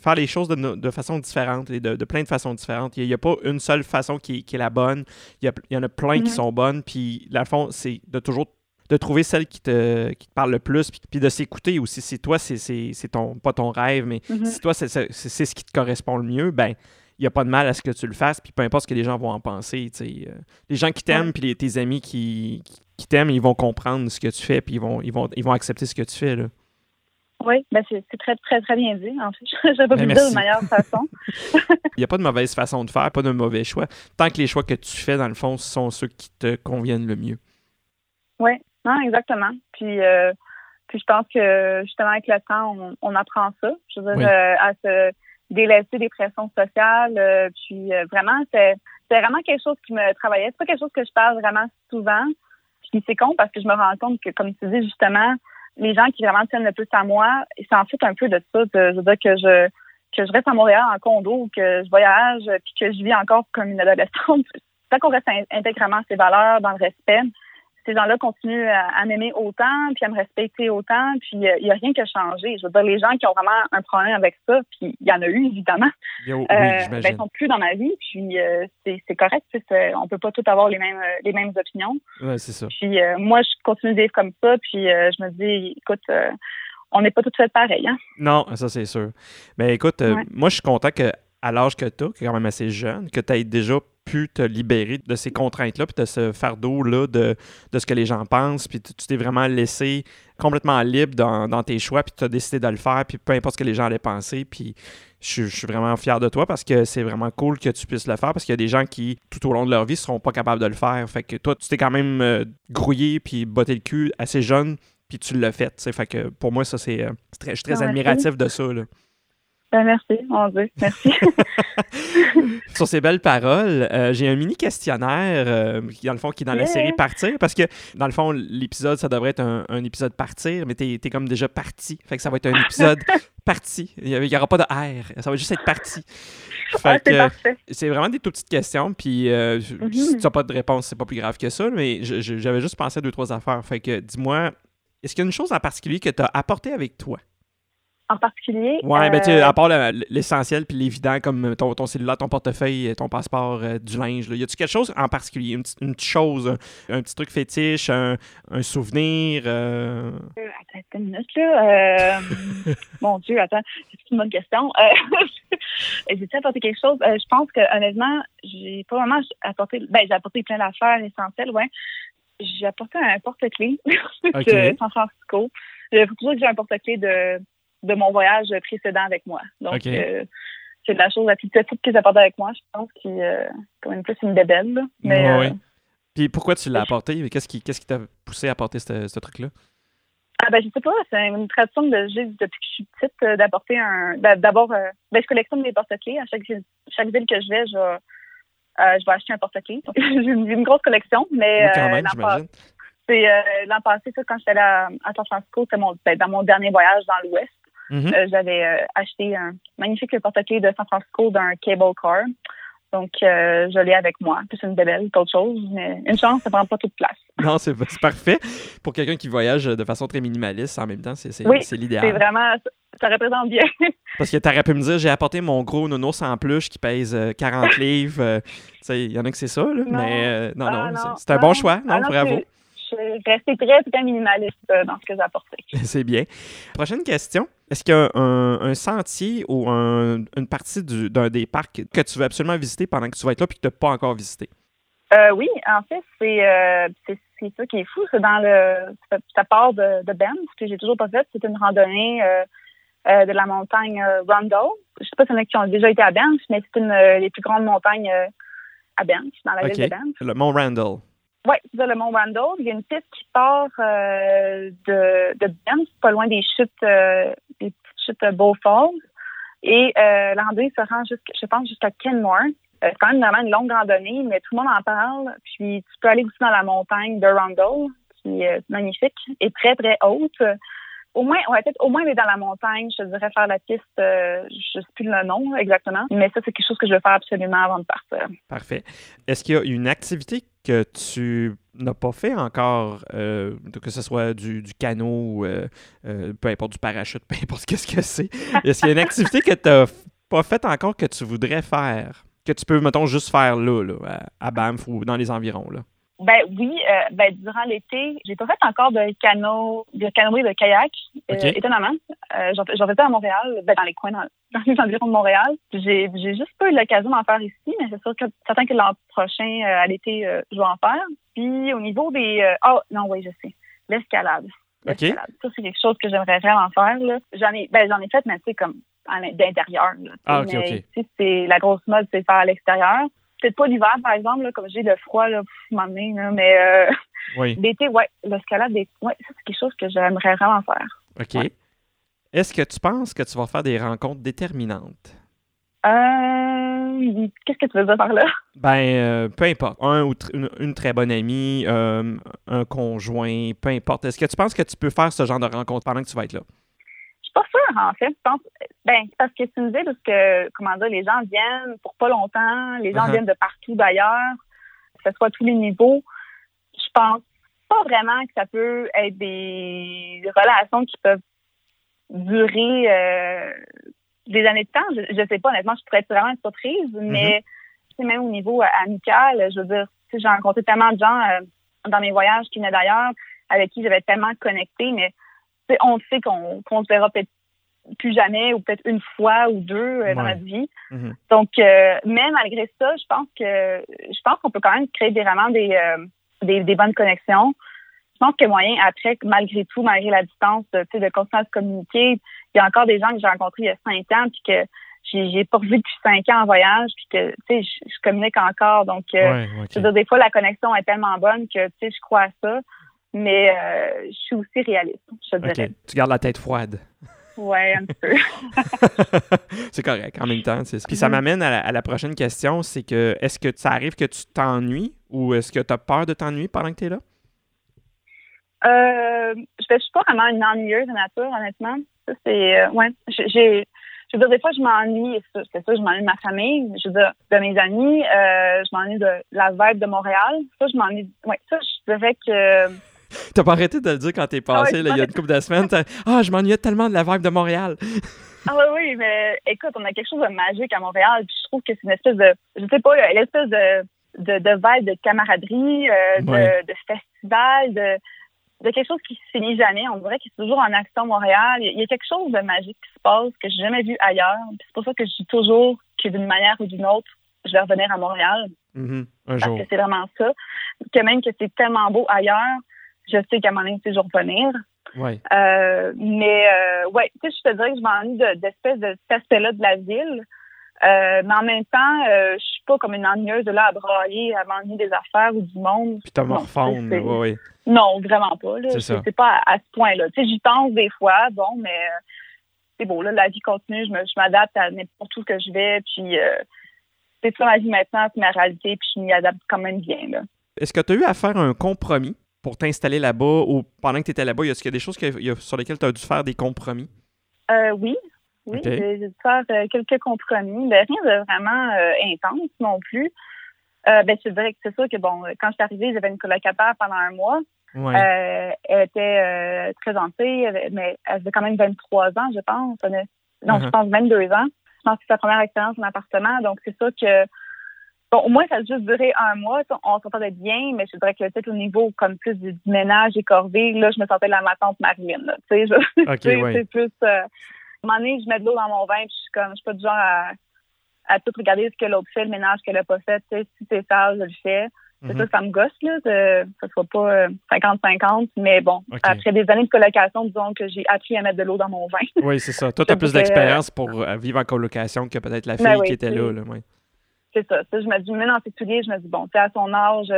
faire les choses de, de façon différente et de, de, plein de façons différentes. Il n'y a, pas une seule façon qui, qui est la bonne. Il y, a, il y en a plein qui sont bonnes. Puis, la fond, c'est de toujours de trouver celle qui te, qui te parle le plus, puis, puis de s'écouter aussi. Si toi, c'est ton, pas ton rêve, mais Mhm. si toi, c'est ce qui te correspond le mieux, ben il n'y a pas de mal à ce que tu le fasses, puis peu importe ce que les gens vont en penser. Euh, les gens qui t'aiment, puis tes amis qui, qui, qui t'aiment, ils vont comprendre ce que tu fais, puis ils vont, ils vont, ils vont accepter ce que tu fais. Là. Oui, ben c'est très, très, très bien dit, en fait. Je pas Ben, pu le dire de meilleure façon. Il n'y a pas de mauvaise façon de faire, pas de mauvais choix. Tant que les choix que tu fais, dans le fond, sont ceux qui te conviennent le mieux. Oui, non, exactement. Puis, euh, puis je pense que justement avec le temps, on, on apprend ça. Je veux dire, Oui. euh, à se délaisser des pressions sociales. euh, puis euh, vraiment, c'est vraiment quelque chose qui me travaillait. C'est pas quelque chose que je parle vraiment souvent. Puis c'est con parce que je me rends compte que, comme tu dis justement, les gens qui vraiment tiennent le plus à moi, ils s'en foutent un peu de ça. Je veux dire que je que je reste à Montréal en condo que je voyage puis que je vis encore comme une adolescente. Tant qu'on reste in- intégralement à ses valeurs, dans le respect, ces gens-là continuent à, à m'aimer autant, puis à me respecter autant, puis euh, il n'y a rien qui a changé. Je veux dire, les gens qui ont vraiment un problème avec ça, puis il y en a eu, évidemment, Yo, oui, euh, ben, ils sont plus dans ma vie, puis euh, c'est correct, on peut pas tous avoir les mêmes euh, les mêmes opinions. Ouais, c'est ça. Puis euh, moi, je continue de vivre comme ça, puis euh, je me dis, écoute, euh, on n'est pas toutes faites pareil, hein? Non, ça c'est sûr. Mais écoute, euh, Ouais. moi je suis content que à l'âge que tu as, qui est quand même assez jeune, que tu aies déjà pu te libérer de ces contraintes-là, puis de ce fardeau-là de, de ce que les gens pensent, puis tu t'es vraiment laissé complètement libre dans, dans tes choix, puis tu as décidé de le faire, puis peu importe ce que les gens allaient penser, puis je, suis- je suis vraiment fier de toi parce que c'est vraiment cool que tu puisses le faire, parce qu'il y a des gens qui, tout au long de leur vie, seront pas capables de le faire. Fait que toi, tu t'es quand même euh, grouillé, puis botté le cul assez jeune, puis tu l'as fait. Fait que pour moi, ça, c'est... euh, je suis très Ah, admiratif de ça, là. Ben, merci, mon Dieu, merci. Sur ces belles paroles, euh, j'ai un mini questionnaire euh, qui, dans le fond, qui est dans la série Partir, parce que, dans le fond, l'épisode, ça devrait être un, un épisode Partir, mais t'es es comme déjà parti. Fait que ça va être un épisode parti. Il n'y aura pas de R. Ça va juste être parti. Ah, c'est vraiment des toutes petites questions, puis euh, si Mhm. tu n'as pas de réponse, c'est pas plus grave que ça, mais j'avais juste pensé à deux, trois affaires. Fait que, dis-moi, est-ce qu'il y a une chose en particulier que tu as apporté avec toi? En particulier. Ouais, ben tu sais, euh, à part le- l'essentiel puis l'évident comme ton, ton cellulaire, ton portefeuille, ton passeport, euh, du linge, là. y a-tu quelque chose en particulier, une, petite- une petite chose, un, un petit truc fétiche, un, un souvenir? euh, Euh, Attends, une minute, là. Euh, mon Dieu, attends, c'est une bonne question. Euh, J'ai-tu apporté quelque chose? Euh, je pense que, honnêtement, j'ai pas vraiment apporté. Ben, j'ai apporté plein d'affaires essentielles, ouais. J'ai apporté un porte-clés de San Francisco. Il faut toujours que j'ai un porte-clés de, de mon voyage précédent avec moi. Donc, Ok. euh, c'est la chose la plus petite que j'ai apportée avec moi. Je pense qui euh, comme une plus une bébelle. là. Mais, Ouais, euh. Puis pourquoi tu l'as apporté? Qu'est-ce qui t'a poussé à apporter ce, ce truc-là? Ah ben je sais pas, c'est une tradition de j'ai depuis que je suis petite euh, d'apporter un d'a- d'abord ben je collectionne des porte-clés à chaque ville- chaque ville que je vais, je vais, euh, je vais acheter un porte-clés. J'ai une, une grosse collection, mais Oui, quand euh, même, l'an passé, euh, l'an passé, ça, quand j'étais à, à San Francisco, c'était mon ben, dans mon dernier voyage dans l'Ouest. Mhm. Euh, J'avais euh, acheté un magnifique porte-clés de San Francisco d'un cable car. Donc euh, je l'ai avec moi. Plus une bébelle qu'autre chose, mais une chance, ça prend pas toute place. Non, c'est c'est parfait. Pour quelqu'un qui voyage de façon très minimaliste, en même temps, c'est c'est- Oui, c'est C'est l'idéal. vraiment ça, représente bien. Parce que t'aurais pu me dire, j'ai apporté mon gros nounours en peluche qui pèse euh, 40 livres. tu sais, il y en a que c'est ça, là, Non. mais euh, non, Ah, non, c'est- non, c'est un bon choix. Non, Ah, non, bravo. Je très, très minimaliste euh, dans ce que j'ai apporté. C'est bien. Prochaine question. Est-ce qu'il y a un, un sentier ou un- une partie du- d'un des parcs que tu veux absolument visiter pendant que tu vas être là puis que tu n'as pas encore visité? Euh, oui, en fait, c'est euh, c'est ça qui est fou. C'est dans le. Ça, ça part de, de Banff, que j'ai toujours pas fait. C'est une randonnée euh, de la montagne Rondo. Je sais pas si y en a qui ont déjà été à Banff, mais c'est une des plus grandes montagnes à Banff, dans la ville de Banff. Le Mont Randall. Oui, c'est le Mont Randall. Il y a une piste qui part de, de Banff, pas loin des chutes, des petites chutes Bow Falls. Et euh, se rend jusqu'à, je pense, jusqu'à Kenmore. Euh, c'est quand même vraiment une longue randonnée, mais tout le monde en parle. Puis tu peux aller aussi dans la montagne de Randall, qui est magnifique et très, très haute. Au moins, ouais, peut-être au moins aller dans la montagne, je te dirais faire la piste, euh, je ne sais plus le nom exactement, mais ça, c'est quelque chose que je veux faire absolument avant de partir. Parfait. Est-ce qu'il y a une activité que tu n'as pas fait encore, euh, que ce soit du, du canot, euh, peu importe du parachute, peu importe ce que c'est. Est-ce qu'il y a une activité que tu n'as pas faite encore que tu voudrais faire? Que tu peux, mettons, juste faire là, là à Banff ou dans les environs? Là? Ben oui, euh, ben durant l'été, j'ai pas fait encore de canot, de canoë, de kayak, euh, étonnamment. Euh, j'en faisais à Montréal, ben dans les coins, dans, les environs de Montréal. J'ai j'ai juste pas eu l'occasion d'en faire ici, mais c'est sûr que certain que l'an prochain, à l'été, je vais en faire. Puis au niveau des, oh non, oui, je sais, l'escalade. L'escalade. Ça c'est quelque chose que j'aimerais vraiment faire. J'en ai, ben j'en ai fait, mais tu sais comme d'intérieur. Ah, ok, ok. c'est la grosse mode, c'est faire à l'extérieur peut-être pas l'hiver, par exemple, là, comme j'ai le froid, là, m'emmener, là, mais euh, l'été, ouais, l'escalade, ouais, ça, c'est quelque chose que j'aimerais vraiment faire. OK. Est-ce que tu penses que tu vas faire des rencontres déterminantes? Euh, qu'est-ce que tu veux dire par là? Ben, euh, peu importe. Un ou une, très bonne amie, euh, un conjoint, peu importe. Est-ce que tu penses que tu peux faire ce genre de rencontre pendant que tu vas être là? Pas sûre, en fait. Je pense, ben, parce que c'est une ville où que, comment dire, les gens viennent pour pas longtemps, les gens uh-huh. viennent de partout d'ailleurs, que ce soit à tous les niveaux. Je pense pas vraiment que ça peut être des relations qui peuvent durer euh, des années de temps. Je, sais pas, honnêtement, je pourrais être vraiment surprise, mm-hmm. mais même au niveau amical, je veux dire, j'ai rencontré tellement de gens euh, dans mes voyages qui venaient d'ailleurs, avec qui j'avais tellement connecté, mais on sait qu'on ne se verra peut-être plus jamais ou peut-être une fois ou deux euh, dans notre vie. Mm-hmm. Donc, euh, mais malgré ça, je pense que je pense qu'on peut quand même créer vraiment euh, des, des, bonnes connexions. Je pense que moyen après, malgré tout, malgré la distance, de, de continuer à se communiquer, il y a encore des gens que j'ai rencontrés il y a cinq ans puis que j'ai pas revu depuis cinq ans en voyage puis que tu sais je, communique encore donc je veux dire, des fois la connexion est tellement bonne que tu sais je crois à ça mais euh, je suis aussi réaliste, je dirais. Tu gardes la tête froide. Oui, un peu. c'est correct, en même temps. Puis ça m'amène à, la prochaine question, c'est que est-ce que ça arrive que tu t'ennuies ou est-ce que tu as peur de t'ennuyer pendant que tu es là? Euh, je ne suis pas vraiment une ennuyeuse de nature, honnêtement. c'est, euh, ouais, j'ai, je veux dire, des fois, je m'ennuie, c'est ça, je m'ennuie de ma famille, je veux dire, de mes amis, euh, je m'ennuie de la vibe de Montréal. Ça, je m'ennuie, ouais, ça, je dirais que T'as pas arrêté de le dire quand t'es ah passé, il y a une couple de semaines. Ah, je m'ennuyais tellement de la vibe de Montréal. ah oui, oui, mais écoute, on a quelque chose de magique à Montréal. Puis je trouve que c'est une espèce de, je sais pas, une espèce de, de, de vibe de camaraderie, euh, de, de, festival, de, de quelque chose qui se finit jamais. On dirait qu'il est toujours en action Montréal. Il y a quelque chose de magique qui se passe que j'ai jamais vu ailleurs. C'est pour ça que je dis toujours que d'une manière ou d'une autre, je vais revenir à Montréal. Mm-hmm. Un parce que c'est vraiment ça. Que même que c'est tellement beau ailleurs, je sais qu'à un moment donné, c'est toujours venir. Ouais. Euh, mais euh, ouais, tu sais, je te dirais que je m'ennuie d'espèce de, cet aspect-là de la ville. Euh, mais en même temps, euh, je suis pas comme une ennuyeuse de là à brailler, à m'ennuyer des affaires ou du monde. Puis t'as morphone, oui, oui. Non, vraiment pas. C'est pas à, ce point-là. Tu sais, j'y pense des fois, bon, mais euh, c'est beau, là, la vie continue, je m'adapte à n'importe où que je vais, puis c'est ça ma vie maintenant, c'est ma réalité, puis je m'y adapte quand même bien, là. Est-ce que tu as eu à faire un compromis? Pour t'installer là-bas ou pendant que tu étais là-bas? Est-ce qu'il y a des choses sur lesquelles tu as dû faire des compromis? Euh, oui. Oui, j'ai dû faire euh, quelques compromis. Ben, rien de vraiment euh, intense non plus. ben, je dirais que c'est sûr que, bon, quand je suis arrivée, j'avais une colocataire pendant un mois. elle était très gentille, mais elle avait quand même 23 ans, je pense. Non, je uh-huh. pense 22 ans. Je pense que c'est sa première expérience en appartement. Donc, c'est sûr que Bon, au moins, ça a juste duré un mois. On s'entendait bien, mais je dirais que peut-être au niveau comme plus du, ménage et corvée, là, je me sentais la ma tante Marilyn. Tu sais, c'est plus. Euh, à un moment donné, je mets de l'eau dans mon vin, puis je suis comme, je suis pas du genre à, à tout regarder ce que l'autre fait, le ménage qu'elle a pas fait. Tu sais, si c'est ça, je le fais. C'est ça, ça me gosse, là, que ce soit pas 50-50. Mais bon, après des années de colocation, disons que j'ai appris à mettre de l'eau dans mon vin. oui, c'est ça. Toi, tu as plus d'expérience pour vivre en colocation que peut-être la ben fille qui était là. là C'est ça. ça. Je me dis, mais c'est tout lié. Je me dis, bon, tu à son âge,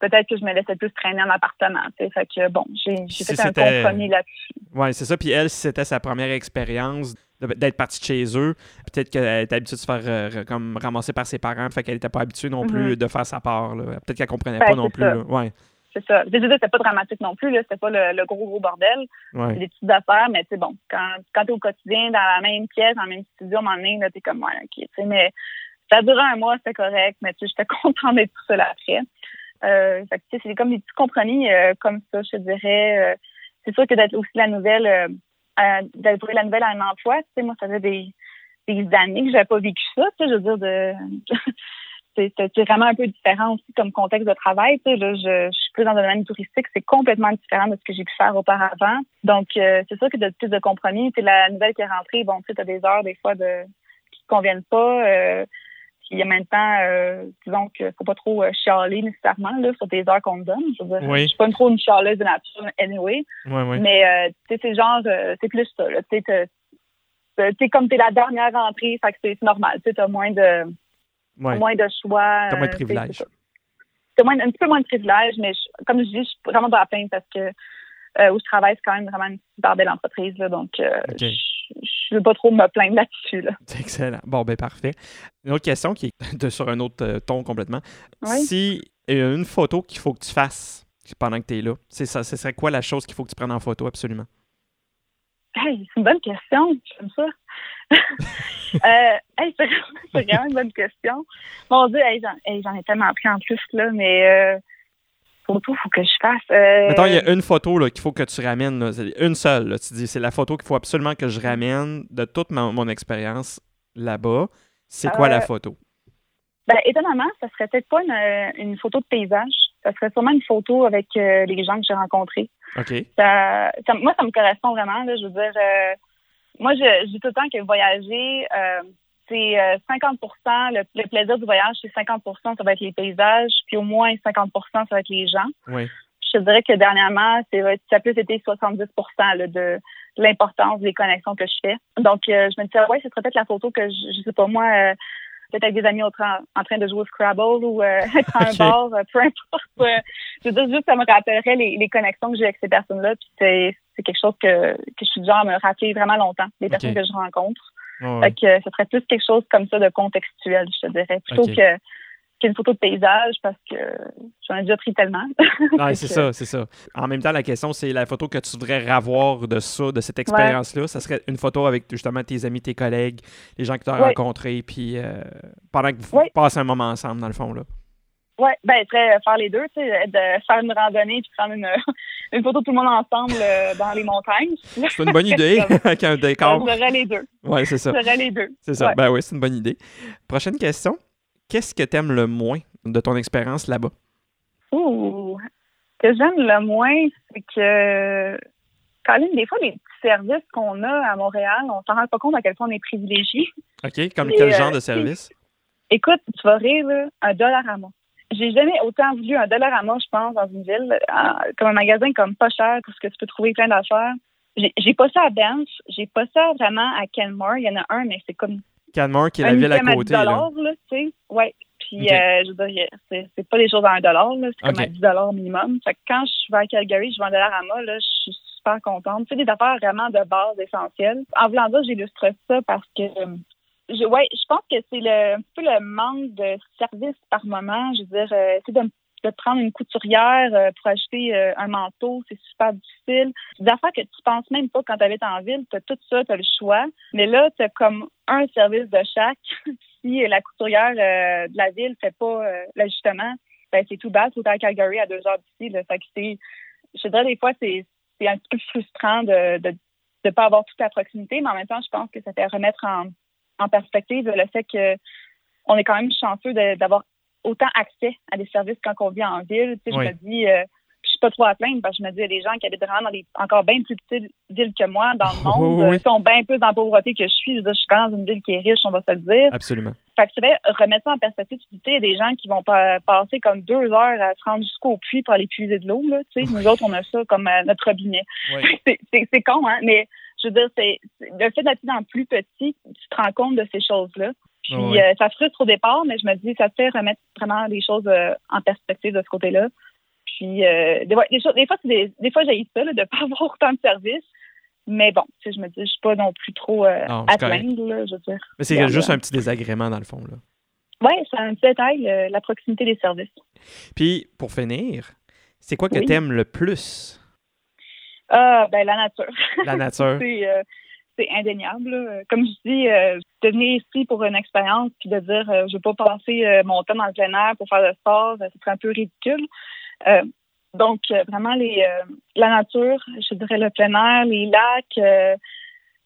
peut-être que je me laissais plus traîner en appartement. Fait que bon, j'ai fait un compromis là-dessus. Oui, c'est ça. Puis elle, si c'était sa première expérience d'être partie de chez eux, peut-être qu'elle était habituée de se faire euh, comme ramasser par ses parents, fait qu'elle n'était pas habituée non plus mm-hmm. de faire sa part. Peut-être qu'elle comprenait ben, pas non plus. Ouais. C'est ça. C'était pas dramatique non plus, c'était pas le, gros gros bordel. Ouais. des petites affaires, mais sais, bon, quand, quand tu es au quotidien, dans la même pièce, dans le même studio, à un moment donné, t'es comme ouais, ok, mais ça a duré un mois, c'était correct, mais tu sais, j'étais contente d'être tout seul après. Euh, c'est comme des petits compromis euh, comme ça, je dirais. Euh, c'est sûr que d'être aussi la nouvelle, euh, d'être la nouvelle à un emploi, tu sais, moi, ça fait des, des années que j'avais pas vécu ça, tu sais, je veux dire, de... c'est vraiment un peu différent aussi comme contexte de travail. Tu sais, là, je, je, suis plus dans le domaine touristique, c'est complètement différent de ce que j'ai pu faire auparavant. Donc, c'est sûr que de plus de compromis. Tu la nouvelle qui est rentrée, bon, tu sais, as des heures des fois de qui ne conviennent pas. Euh, il y a maintenant, euh, disons qu'il ne faut pas trop euh, chialer nécessairement là, sur des heures qu'on me donne. Je ne suis pas trop une chialeuse de nature anyway. Mais euh, c'est genre, c'est plus ça. Tu sais, comme tu es la dernière rentrée, fait que c'est normal. Tu as moins de, moins de choix. Tu as moins de privilèges. Un petit peu moins de privilèges, mais comme je dis, je suis vraiment pas à plaindre parce que où je travaille, c'est quand même vraiment une super belle entreprise. Là, donc, je ne veux pas trop me plaindre là-dessus. C'est excellent. Bon, ben parfait. Une autre question qui est sur un autre euh, ton complètement. Si il y a une photo qu'il faut que tu fasses pendant que tu es là, c'est ça, ce serait quoi la chose qu'il faut que tu prennes en photo absolument? Hey, c'est une bonne question. J'aime ça. euh, hey, c'est vraiment une bonne question. Mon Dieu, j'en ai tellement pris en plus, là, mais euh, photo faut que je fasse? Euh... Mettons, il y a une photo qu'il faut que tu ramènes. une seule. tu dis, c'est la photo qu'il faut absolument que je ramène de toute mon, expérience là-bas. C'est quoi la euh, photo? Ben, étonnamment, ça serait peut-être pas une, photo de paysage. Ça serait sûrement une photo avec euh, les gens que j'ai rencontrés. OK. moi, ça me correspond vraiment. je veux dire, euh, moi, je, dis tout le temps que voyager, c'est 50% euh, le, plaisir du voyage, c'est 50% ça va être les paysages, puis au moins 50% ça va être les gens. Oui. Je dirais que dernièrement, ça a plus été 70% de, l'importance des connexions que je fais. Donc, euh, je me disais, ouais, ce serait peut-être la photo que, je, je sais pas moi, euh, peut-être avec des amis en train, en train de jouer au Scrabble ou être à un bar, peu importe. je veux dire, juste, ça me rappellerait les, connexions que j'ai avec ces personnes-là. Puis c'est, quelque chose que, que je suis du genre à me rappeler vraiment longtemps, les personnes que je rencontre. Fait que ce serait plus quelque chose comme ça de contextuel, je te dirais, plutôt que qu'une photo de paysage parce que j'en ai déjà pris tellement. ouais, c'est ça, c'est ça. En même temps, la question, c'est la photo que tu voudrais avoir de ça, de cette expérience-là. Ça serait une photo avec justement tes amis, tes collègues, les gens que tu as rencontrés, puis euh, pendant que vous passez un moment ensemble, dans le fond. là. Oui, ben, très faire les deux, tu sais, de faire une randonnée puis prendre une, une photo de tout le monde ensemble euh, dans les montagnes. C'est une bonne idée, avec un décor. J'aurais les deux. Oui, c'est ça. J'aurais les deux. C'est ça. Ben oui, c'est une bonne idée. Prochaine question. Qu'est-ce que tu aimes le moins de ton expérience là-bas? Ouh, ce que j'aime le moins, c'est que, Colin, des fois, les petits services qu'on a à Montréal, on s'en rend pas compte à quel point on est privilégié. OK, comme quel genre de euh, service? Écoute, tu vas rire, un dollar à mois j'ai jamais autant voulu un dollar à moi, je pense, dans une ville, comme un magasin comme pas cher, parce que tu peux trouver plein d'affaires. J'ai pas ça à Bench, j'ai pas ça vraiment à Kenmore. Il y en a un, mais c'est comme. Kenmore, qui est la ville à côté. Un dollar, là, tu sais. Ouais. Puis, euh, je veux dire, c'est pas des choses à un dollar, là. C'est comme à 10 dollars minimum. Fait que quand je vais à Calgary, je vais un dollar à moi, là, je suis super contente. Tu sais, des affaires vraiment de base essentielles. En voulant dire, j'illustre ça parce que je, ouais, je pense que c'est le, un peu le manque de service par moment. Je veux dire, euh, c'est de, de, prendre une couturière euh, pour acheter euh, un manteau, c'est super difficile. Des affaires que tu penses même pas quand tu habites en ville, tu as tout ça, tu as le choix. Mais là, tu as comme un service de chaque. si la couturière de la ville fait pas l'ajustement, ben c'est tout bas, faut à Calgary à deux heures d'ici. Fait que c'est, je dirais des fois, c'est, c'est un peu frustrant de, de de pas avoir tout à proximité, mais en même temps, je pense que ça fait remettre en, en perspective le fait que on est quand même chanceux d'avoir autant accès à des services quand on vit en ville. Tu sais, Je me dis, euh, je suis pas trop à plaindre parce que je me dis, il y a des gens qui habitent vraiment dans des encore bien plus petites villes que moi dans le monde, qui sont bien plus dans la pauvreté que je suis. Je, suis quand même dans une ville qui est riche, on va se le dire. Absolument. fait que tu vais remettre ça en perspective. Tu dis, il y a des gens qui vont passer comme deux heures à se rendre jusqu'au puits pour aller puiser de l'eau. Là, tu sais. Nous autres, on a ça comme euh, notre robinet. c'est con, hein? Mais je veux dire, c'est le fait d'être dans plus petit, tu te rends compte de ces choses-là. Puis euh, ça frustre au départ, mais je me dis, ça te fait remettre vraiment les choses euh, en perspective de ce côté-là. Puis des, des, fois, des, des fois j'ai ça de ne pas avoir autant de services. Mais bon, tu sais, je me dis, je suis pas non plus trop euh, à plaindre, je veux dire. Mais c'est juste un petit désagrément, dans le fond, là. Oui, c'est un petit détail, euh, la proximité des services. Puis, pour finir, c'est quoi que tu aimes le plus? Ah, ben, la nature. La nature. Euh, c'est indéniable. Comme je dis, de venir ici pour une expérience puis de dire je veux pas passer mon temps dans le plein air pour faire le sport, c'est serait un peu ridicule. Donc, euh, vraiment, les, euh, la nature, je dirais le plein air, les lacs, euh,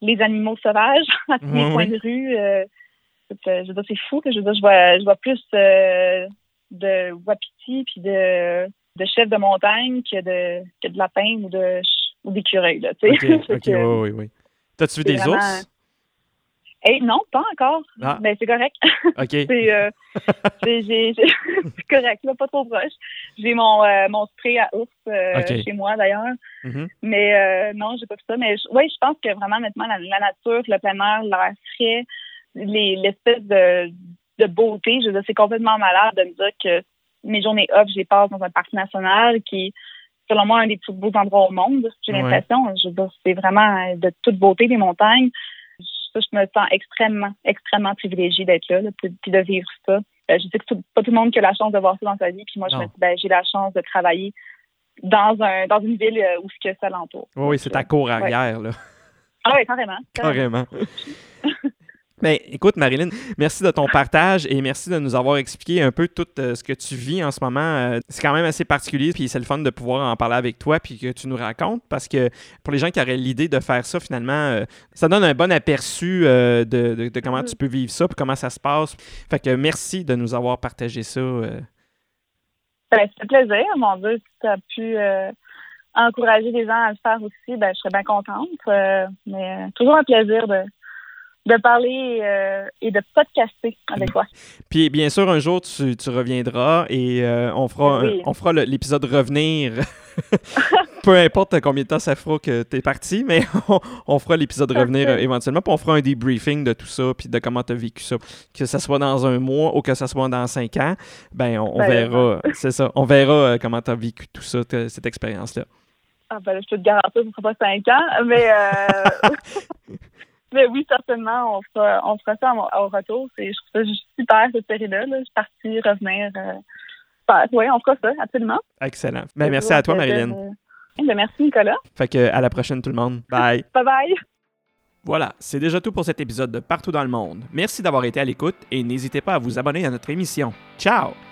les animaux sauvages à tous les coins de rue. je veux dire, c'est fou. Je veux dire, je vois, je vois plus de wapiti puis de, de chefs de montagne que de, que de lapins ou de ou d'écureuils. Là, tu sais. OK, oui, oui, oui. T'as-tu vu des ours? Eh, non, pas encore. Ah. Mais c'est correct. OK. c'est correct, là, pas trop proche. J'ai mon, euh, mon spray à ours euh, chez moi, d'ailleurs. Mm-hmm. Mais euh, non, j'ai pas fait ça. Mais oui, je pense que vraiment, maintenant, la, nature, le plein air, l'air frais, l'espèce de, de beauté, je veux dire, c'est complètement malade de me dire que mes journées off, je les passe dans un parc national qui selon moi, un des plus beaux endroits au monde. J'ai l'impression. Je veux dire, c'est vraiment de toute beauté, les montagnes je me sens extrêmement, extrêmement privilégiée d'être là, puis de vivre ça. Euh, je sais que pas tout le monde qui a la chance de voir ça dans sa vie, puis moi, je me dis, ben, j'ai la chance de travailler dans un dans une ville euh, où ce que ça l'entoure. Oui, oui, c'est ta cour arrière, là. Ah oui, carrément. Carrément. Mais écoute, Marilyn, merci de ton partage et merci de nous avoir expliqué un peu tout euh, ce que tu vis en ce moment. Euh, c'est quand même assez particulier, puis c'est le fun de pouvoir en parler avec toi, puis que tu nous racontes, parce que pour les gens qui auraient l'idée de faire ça, finalement, euh, ça donne un bon aperçu de, de, comment tu peux vivre ça, puis comment ça se passe. Fait que merci de nous avoir partagé ça. Ben, c'est un plaisir, mon Dieu, si tu as pu encourager les gens à le faire aussi, ben, je serais bien contente. mais toujours un plaisir de de parler euh, et de podcaster avec toi. Puis bien sûr, un jour, tu, tu reviendras et euh, on fera, on fera l'épisode Revenir. Peu importe combien de temps ça fera que tu es parti, mais on, fera l'épisode Revenir euh, éventuellement. Puis on fera un debriefing de tout ça, puis de comment tu as vécu ça. Que ça soit dans un mois ou que ça soit dans cinq ans, ben on, ben, verra. C'est ça. On verra comment tu as vécu tout ça, cette expérience-là. Ah ben, je peux te garantir que ce ne sera pas cinq ans, mais... Mais oui, certainement, on fera, on fera ça au, retour. je trouve ça super, cette série-là. Je suis partie revenir. Euh, oui, on fera ça, absolument. Excellent. Ben, merci à toi, Marilyn. Euh, ben, merci, Nicolas. Fait que, à la prochaine, tout le monde. Bye. bye bye. Voilà, c'est déjà tout pour cet épisode de Partout dans le monde. Merci d'avoir été à l'écoute et n'hésitez pas à vous abonner à notre émission. Ciao!